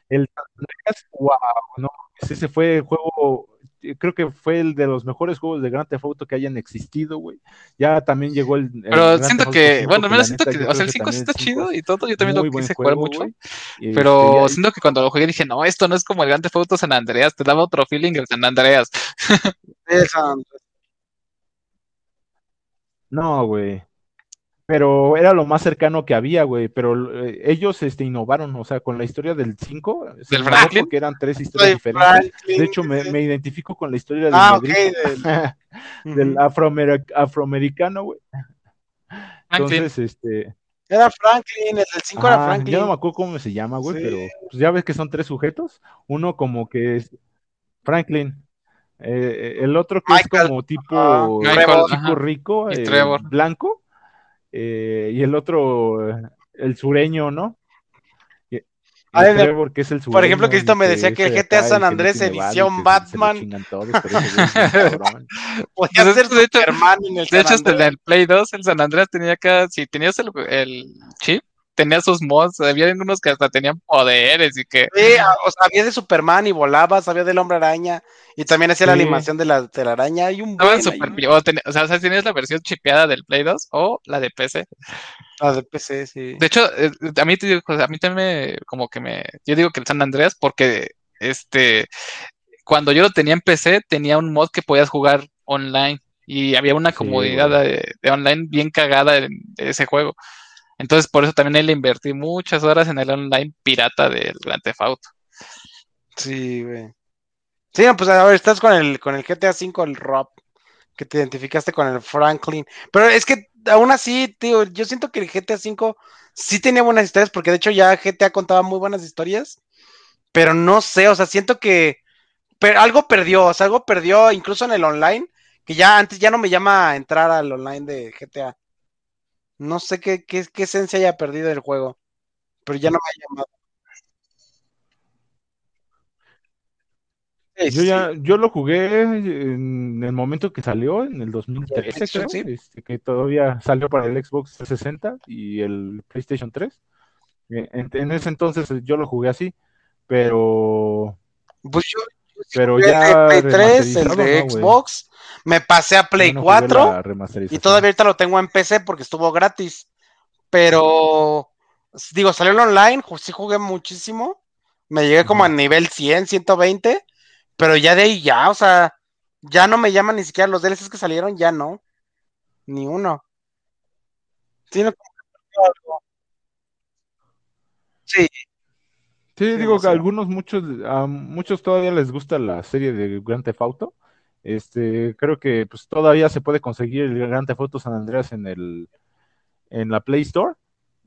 El San Andreas, wow, no, ese fue el juego, creo que fue el de los mejores juegos de Grand Theft Auto que hayan existido, güey. Ya también llegó el, el Pero Grand siento que, 5, bueno, al menos siento neta, que, o sea, el que 5 también está el 5 chido es y todo, yo también lo quise jugar mucho. Pero este, ya- siento que cuando lo jugué dije, no, esto no es como el Grand Theft Auto San Andreas, te daba otro feeling el San Andreas. Esa- no, güey. Pero era lo más cercano que había, güey. Pero eh, ellos este, innovaron, o sea, con la historia del 5, se ¿Del Franklin? porque eran tres historias Soy diferentes. Franklin, De hecho, me, identifico con la historia del Ah, ok, negrito, del- del Ujú. afroamer- afroamericano, güey. Franklin. Entonces, este, Era Franklin, el del 5 era ajá, Franklin. ya no me acuerdo cómo se llama, güey, Sí. pero pues, ya ves que son tres sujetos. Uno como que es Franklin. eh, el otro que Michael. es como tipo Ah, Michael, ajá. rico, Y eh, Trevor. blanco, eh, y el otro, eh, el sureño, ¿no? Trevor, que es el por ejemplo, sureño, Cristo me decía que el GTA San Andrés, edición Batman. Podía ser de hecho- Superman en el De hecho, hasta en Andrés. el Play 2, el San Andreas tenía acá, si tenías el, el chip, tenía sus mods, había unos que hasta tenían poderes y que... Sí, o sea, había de Superman y volaba, sabía del hombre araña y también hacía la animación de la telaraña. Hay un buen súper ahí. pi- o, ten- o sea, tenías la versión chipeada del Play 2 o la de PC. Ah, de PC, sí. De hecho, eh, a mí, a mí también me, como que me, yo digo que el San Andreas porque, este, cuando yo lo tenía en PC, tenía un mod que podías jugar online y había una Sí, comodidad de, de online bien cagada en de ese juego. Entonces, por eso también le invertí muchas horas en el online pirata del Grand Theft Auto. Sí, güey. Sí, pues a ver, estás con el, con el GTA V, el Rob, que te identificaste con el Franklin. Pero es que aún así, tío, yo siento que el GTA V sí tenía buenas historias, porque de hecho ya GTA contaba muy buenas historias, pero no sé, o sea, siento que per- algo perdió, o sea, algo perdió incluso en el online, que ya antes ya no me llama a entrar al online de GTA. No sé qué, qué, qué esencia haya perdido el juego, pero ya no me ha llamado. Sí, Yo sí. ya, yo lo jugué en el momento que salió, en el 2013, PlayStation, creo, sí. este, que todavía salió para el Xbox 360 y el PlayStation 3. Eh, En, en ese entonces yo lo jugué así, pero, Pues yo, pero ya Play 3, el de. Xbox, me pasé a Play no jugué 4 la y todavía ahorita lo tengo en PC porque estuvo gratis. Pero, digo, salió el online, sí jugué muchísimo. Me llegué como a nivel 100, 120, pero ya de ahí ya, o sea, ya no me llaman ni siquiera los DLCs que salieron, ya no. Ni uno. Sí, no, Sí, Sí, digo que a algunos, muchos, a muchos todavía les gusta la serie de Grand Theft Auto. Este, creo que pues todavía se puede conseguir el Grand Theft Auto San Andreas en el, en la Play Store.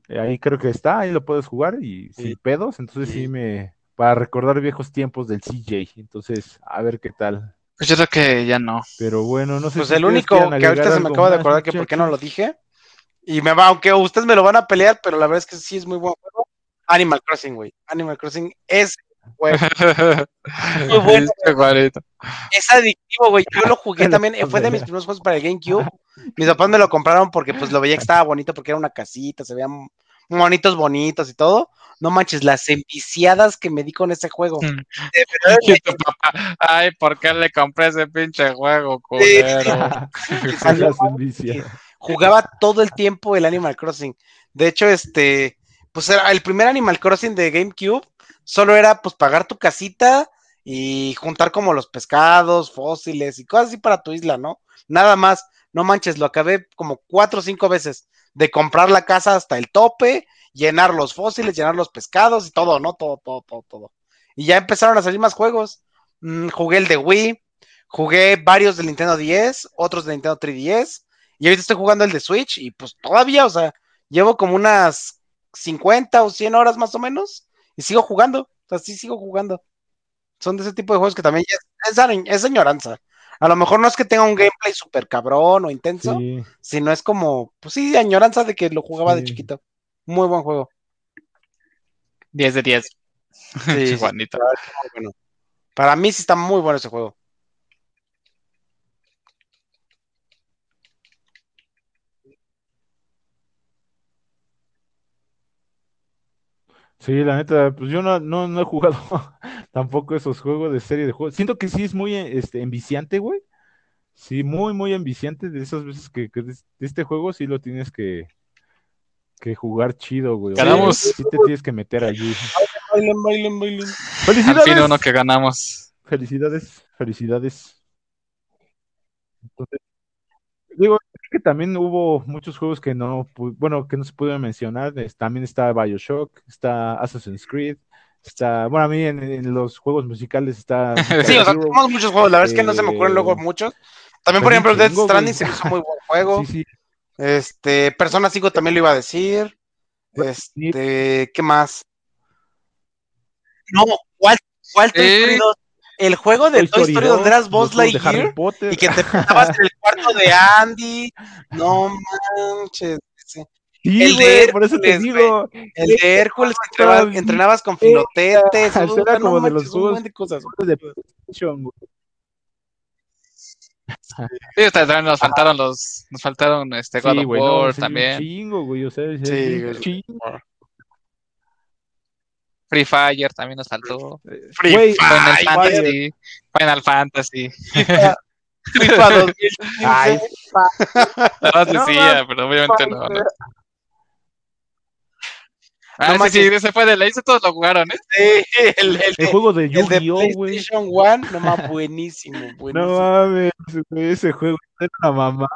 Eh, Ahí creo que está, ahí lo puedes jugar y sin pedos. Entonces sí Sí. me, para recordar viejos tiempos del CJ. Entonces, a ver qué tal. Pues yo creo que ya no. Pero bueno, no sé Pues si el único que ahorita se me acaba de acordar que por qué no lo dije. Y me va, aunque ustedes me lo van a pelear, pero la verdad es que sí es muy buen juego. Animal Crossing, güey. Animal Crossing es, güey, muy bueno. Este. Es adictivo, güey. Yo lo jugué también. eh, Fue de mis primeros juegos para el GameCube. Mis papás me lo compraron porque pues lo veía que estaba bonito porque era una casita, se veían monitos bonitos y todo. No manches, las enviciadas que me di con ese juego. Mm. De verdad, Y tu papá, ay, ¿por qué le compré ese pinche juego, culero? Envicia. jugaba todo el tiempo el Animal Crossing. De hecho, este, pues era el primer Animal Crossing de GameCube, solo era pues pagar tu casita y juntar como los pescados, fósiles y cosas así para tu isla, ¿no? Nada más, no manches, lo acabé como cuatro o cinco veces, de comprar la casa hasta el tope, llenar los fósiles, llenar los pescados y todo, ¿no? Todo, todo, todo, todo. Y ya empezaron a salir más juegos. Mm, jugué el de Wii, jugué varios del Nintendo 10, otros del Nintendo 3DS. Y ahorita estoy jugando el de Switch y pues todavía, o sea, llevo como unas 50 o 100 horas más o menos y sigo jugando, o sea, sí sigo jugando. Son de ese tipo de juegos que también es, es, es añoranza. A lo mejor no es que tenga un gameplay súper cabrón o intenso, Sí, sino es como, pues sí, añoranza de que lo jugaba de chiquito. Muy buen juego. 10 de 10. Sí, sí, Juanito. bueno. Para mí sí está muy bueno ese juego. Sí, la neta, pues yo no, no, no he jugado tampoco esos juegos de serie de juegos. Siento que sí es muy eh, este, enviciante, güey. Sí, muy, muy enviciante de esas veces que, que de este juego sí lo tienes que, que jugar chido, güey. Ganamos. Sí te tienes que meter allí. Bailen, bailen, bailen. Al fin ¡Felicidades! uno que ganamos. Felicidades, felicidades. Entonces, digo, que también hubo muchos juegos que no, bueno, que no se pudieron mencionar. También está BioShock, está Assassin's Creed, está, bueno, a mí en, en los juegos musicales está Sí, o sea, tenemos muchos juegos, la verdad es que no se me ocurren luego Eh, muchos. También, por ejemplo, Death Stranding se hizo muy buen juego. Sí, sí. Este, Persona 5 también lo iba a decir. Este, ¿qué más? No, Walt, Walt Toy Eh. Story 2. El juego de Toy Story, 2, donde eras Buzz Lightyear y que te juntabas en el cuarto de Andy. No manches. sí. El de güey, por eso te Hércules, digo. El de Hércules que entrenabas, con filotetes. Uh, era no como de manches, los juegos- de cosas. de PlayStation, güey. Sí, también nos faltaron los, nos faltaron este God Sí, of no, War también. chingo, güey, o sea, sí, Sí, sí, güey. chingo. Free Fire también nos faltó. Free Güey, Final Fire. Fantasy. Final Fantasy. FIFA, FIFA 2015. Ay, Nada más No decía, pero obviamente no. no. Ah, No sí, sí, ese fue de la hice, todos lo jugaron, ¿eh? Sí, el, el, el juego de el de Yu-Gi-Oh, güey. PlayStation 1, no más buenísimo, No buenísimo. mames, güey, ese juego era una mamá.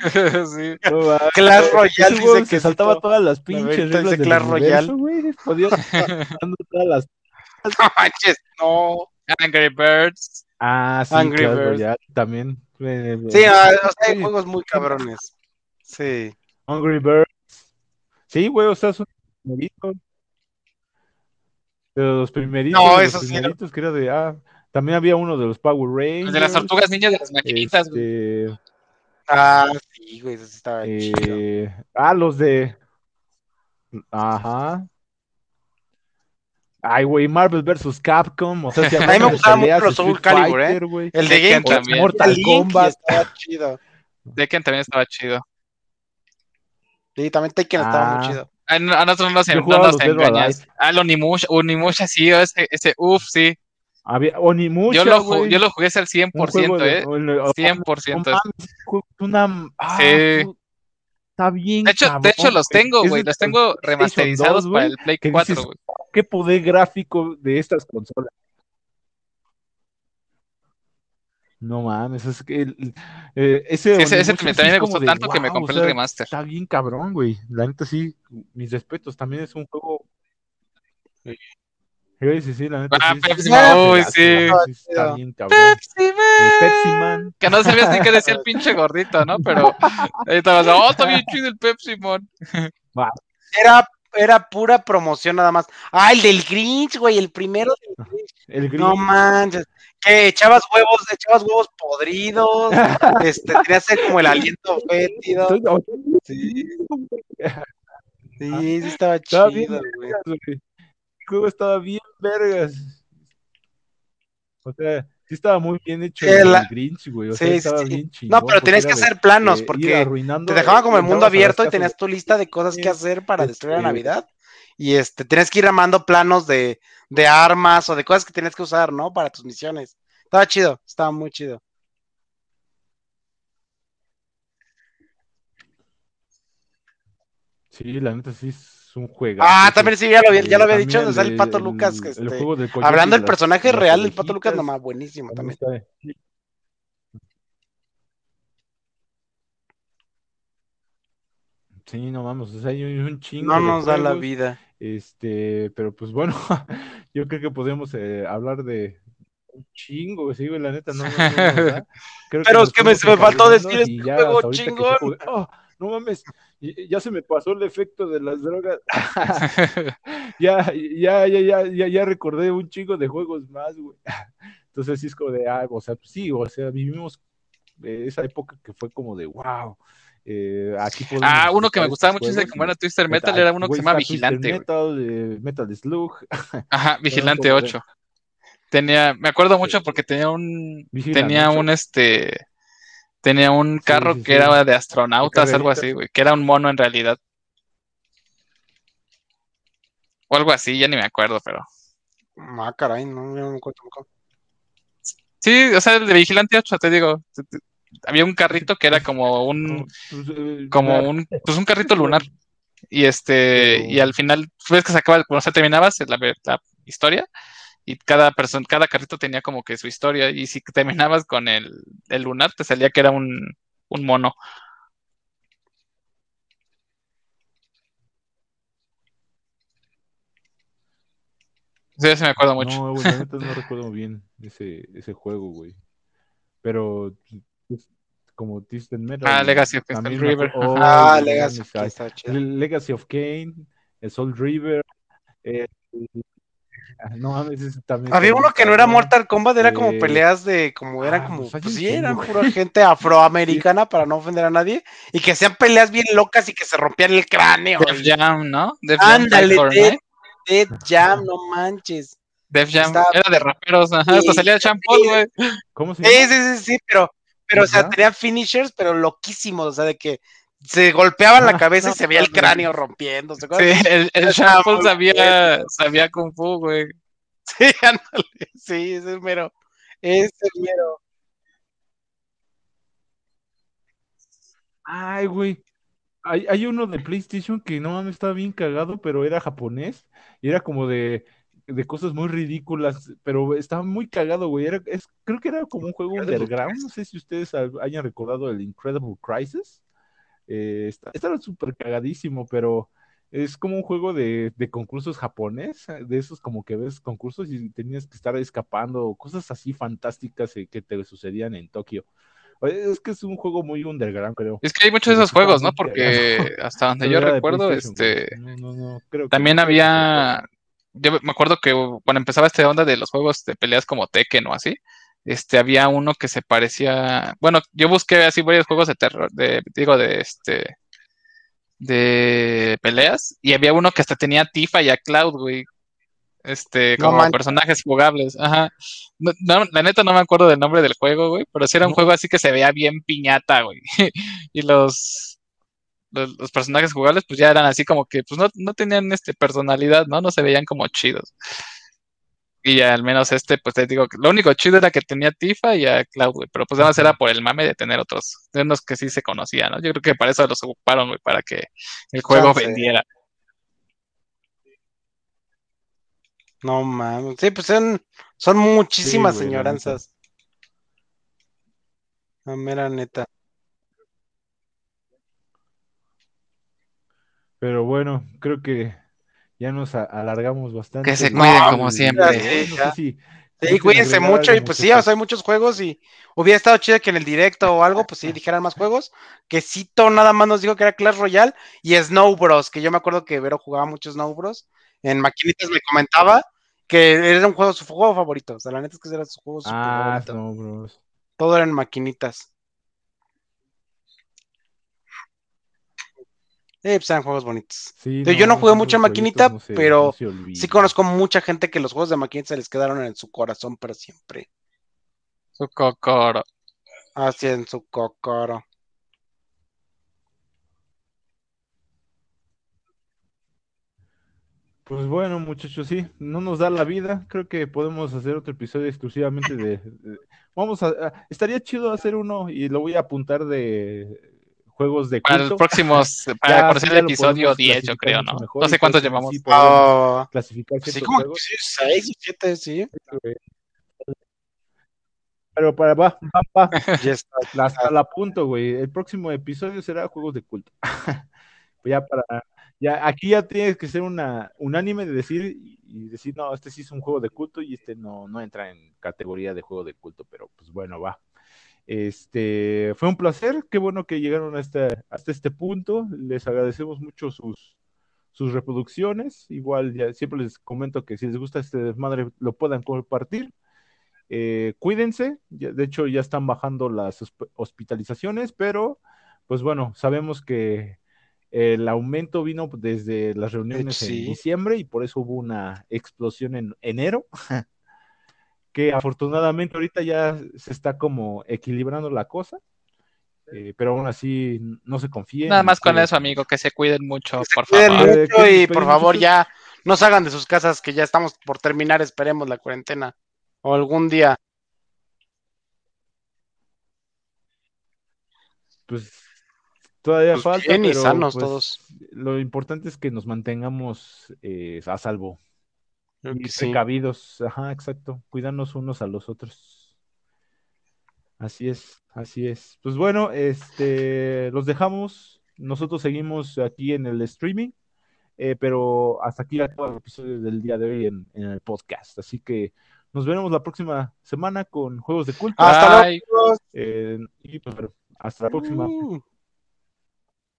sí. No. Clash Royale dice que saltaba todas las La pinches reglas del Clash universo, güey. Podía dando todas las No manches, no. Angry Birds. Ah, sí, Angry Clash Birds. Royale también. Sí, ah, o sea, hay juegos muy cabrones. Sí. Angry Birds. Sí, güey, o sea, son primeritos. De los primeritos, No, de eso los sí. primeritos que era de ah, también había uno de los Power Rangers. De las tortugas niñas de las maquinitas, güey. Ah, sí, güey, eso sí estaba chido. eh, ah, los de Ajá. Ay, güey, Marvel vs. Capcom, o sea, si A mí me gustaban mucho los Soul Calibur, ¿eh? Güey. El de Game también. Mortal Link Kombat. estaba chido. Tekken también estaba chido. Sí, también Tekken estaba Ah. muy chido. A, a nosotros no nos, no nos engañas. Alive. Ah, el Onimusha, Onimusha, sí, ese, ese uff, sí. Había Onimusha, Yo lo, ju- güey. yo lo jugué al Un juego 100%, de- ¿eh? o el- o- 100%. No mames, ese juego es una ah, Sí. está bien De hecho, cabrón, de hecho los tengo, güey. Los tengo remasterizados 2, para el Play que 4, dices, güey. qué poder gráfico de estas consolas. No mames, es que el- eh, ese, Sí, ese, también es me gustó de, tanto que me o compré sea, el remaster. Está bien cabrón, güey. La neta sí, mis respetos. También es un juego. Sí, sí, sí, la neta Ah, sí. Pepsi sí, Man, uy, sí, sí. sí, Está Chido. bien cabrón. Pepsi Man. Pepsi Man. Que no sabías ni qué decía el pinche gordito, ¿no? Pero ahí estabas, oh, está bien chido el Pepsi Man. Era, era pura promoción nada más. Ah, el del Grinch, güey, el primero del Grinch. El Grinch. No manches. Que echabas huevos, echabas huevos podridos. este, tenías como el aliento fétido. Sí. Sí, sí estaba chido, güey. Juego estaba bien vergas. O sea, sí estaba muy bien hecho el, la- Grinch, güey. O Sí, sea, sí, estaba sí. bien chingón. No, pero tenías que hacer planos porque te dejaban como el mundo abierto y tenías tu lista de cosas que hacer para destruir la Este- Navidad. Y este, tenías que ir armando planos de, de armas o de cosas que tenías que usar, ¿no? Para tus misiones. Estaba chido, estaba muy chido. Sí, la neta sí es un juego. Ah, también sí, ya lo, había- ya lo había dicho, donde sale el Pato Lucas. El, este, juego del coyote hablando del personaje real del Pato Lucas, nomás buenísimo también. está- Sí, no vamos, o sea, hay un chingo No nos da la vida. Este, pero pues bueno, yo creo que podemos eh, hablar de un chingo, sí, güey, la neta, no, no, no nos da. Creo Pero es que me- me faltó decir este juego que chingón. "Oh, no mames, ya se me pasó el efecto de las drogas. ya, ya, ya, ya, ya, ya recordé un chingo de juegos más, güey. Entonces sí es como de, ah, o sea, pues sí, o sea, vivimos eh, esa época que fue como de, wow. eh, aquí Ah, uno que me gustaba mucho ese como era Twister Metal, era uno que se llama Vigilante. Metal, eh, Metal Slug. Ajá, Vigilante como de- 8. Tenía, me acuerdo mucho porque tenía un, tenía un este, tenía un carro sí, que sí. era de astronautas, algo así, güey, que era un mono en realidad. O algo así, ya ni me acuerdo, pero. Ah, caray, no, yo no me acuerdo. Sí, o sea, el de Vigilante 8, te digo. te- te- Había un carrito que era como un, Pues, eh, como un, pues un carrito lunar. Y este, y al final, ves que se acaba, cuando se terminabas la, la historia, y cada persona, cada carrito tenía como que su historia, y si terminabas con el, el lunar, te salía que era un, un mono. Sí, eso me acuerdo mucho. No, güey, no recuerdo bien ese, ese juego, güey. Pero pues, como Twisted Metal. Ah, Legacy of me River, Ah, oh, Legacy, chido. Le- Legacy of Kane, el Soul River. eh, no mames, también. Había uno que no era. Mortal Kombat, era como peleas de, como eran ah, como, pues pues sí, eran pura gente afroamericana para no ofender a nadie, y que hacían peleas bien locas y que se rompían el cráneo. Def y- Jam, ¿no? Def Jam Ándale, Death. Death Jam, no manches. Def Jam Estaba- era de raperos, ajá, hasta Sí, salía sí. güey. ¿Cómo se Sí, llama? sí, sí, sí, pero, pero, o sea, tenían finishers, pero loquísimos, o sea, de que se golpeaban la Ah, cabeza y se veía el cráneo rompiéndose. Sí, el, el muy sabía, sabía Kung Fu, güey. Sí, ándale, sí, ese es mero, ese es mero. Ay, güey. Hay, hay uno de PlayStation que no mames, estaba bien cagado, pero era japonés y era como de, de cosas muy ridículas, pero estaba muy cagado, güey. Era, es, creo que era como un juego underground. No sé si ustedes hayan recordado el Incredible Crisis. Eh, está- estaba súper cagadísimo, pero es como un juego de, de concursos japonés, de esos como que ves concursos y tenías que estar escapando, cosas así fantásticas eh, que te sucedían en Tokio. Es que es un juego muy underground, creo. Es que hay muchos de esos juegos, ¿no? Porque hasta donde yo recuerdo, este, No, no, no, creo también que había, yo me acuerdo que cuando empezaba esta onda de los juegos de peleas como Tekken o así, este, había uno que se parecía, bueno, yo busqué así varios juegos de terror, de, digo, de este, de peleas, y había uno que hasta tenía a Tifa y a Cloud, güey, este, como personajes jugables, ajá. No, no, la neta no me acuerdo del nombre del juego, güey, pero sí era un juego así que se veía bien piñata, güey, y los, los, los personajes jugables pues ya eran así como que pues no, no tenían este personalidad, ¿no? No se veían como chidos. Y ya al menos este, pues te digo que lo único chido era que tenía Tifa y a Cloud, pero pues además era por el mame de tener otros, de unos que sí se conocían, ¿no? Yo creo que para eso los ocuparon, güey, para que el juego Chance. vendiera. No mames. Sí, pues son, son muchísimas Sí, güey, la señoranzas. La mera neta. Pero bueno, creo que ya nos alargamos bastante. Que se cuiden como el- siempre. Sí, no ya. sé si- Sí, cuídense mucho y pues sí, o sea, hay muchos juegos y hubiera estado chido que en el directo o algo, pues sí, dijeran más juegos. Que Cito nada más nos dijo que era Clash Royale y Snow Bros, que yo me acuerdo que Vero jugaba mucho Snow Bros. En Maquinitas me comentaba que era un juego, su juego favorito. O sea, la neta es que era su juego super Ah, favorito. no, bros. Todo era en Maquinitas. Eh, pues eran juegos bonitos. Sí, Yo no jugué mucho en jueguitos maquinita, no se- pero no. Sí conozco mucha gente que los juegos de Maquinitas se les quedaron en su corazón para siempre. Su cocoro. Así en su cocoro. Pues bueno, muchachos, sí, no nos da la vida. Creo que podemos hacer otro episodio exclusivamente de. de- vamos a, a- Estaría chido hacer uno y lo voy a apuntar de juegos de Para el culto. próximo, para Ya, conocer ya el lo episodio podemos 10, yo creo, ¿no? mejor No sé cuántos que llevamos. sí Ah, clasificar sí, como juegos. sí, seis o siete, sí. Pero para va, va, va. Ya está. Hasta la punto, güey. El próximo episodio será juegos de culto. Pues ya para, ya aquí ya tienes que ser una unánime de decir y decir, no, este sí es un juego de culto y este no, no entra en categoría de juego de culto, pero pues bueno, va. Este fue un placer, qué bueno que llegaron hasta, hasta este punto. Les agradecemos mucho sus, sus reproducciones. Igual ya siempre les comento que si les gusta este desmadre, lo puedan compartir. Eh, cuídense, ya- de hecho ya están bajando las hosp- hospitalizaciones, pero pues bueno, sabemos que el aumento vino desde las reuniones Sí. en diciembre y por eso hubo una explosión en enero, que afortunadamente ahorita ya se está como equilibrando la cosa, eh, pero aún así no se confíen. Nada más con eso, amigo, que se cuiden mucho, Que se por cuiden favor. Eh, mucho ¿qué y por favor ya no salgan de sus casas, que ya estamos por terminar, esperemos la cuarentena. O algún día. Pues todavía Pues falta, bien y pero sanos pues, todos. lo importante es que nos mantengamos eh, a salvo. Creo Y sí. ajá, exacto, cuidarnos unos a los otros. Así es, así es. Pues bueno, este, los dejamos. Nosotros seguimos aquí en el streaming, eh, pero hasta aquí acaba el episodio del día de hoy en, en el podcast. Así que nos veremos la próxima semana con juegos de culto. Hasta luego. Eh, y pues, hasta la próxima. Uh.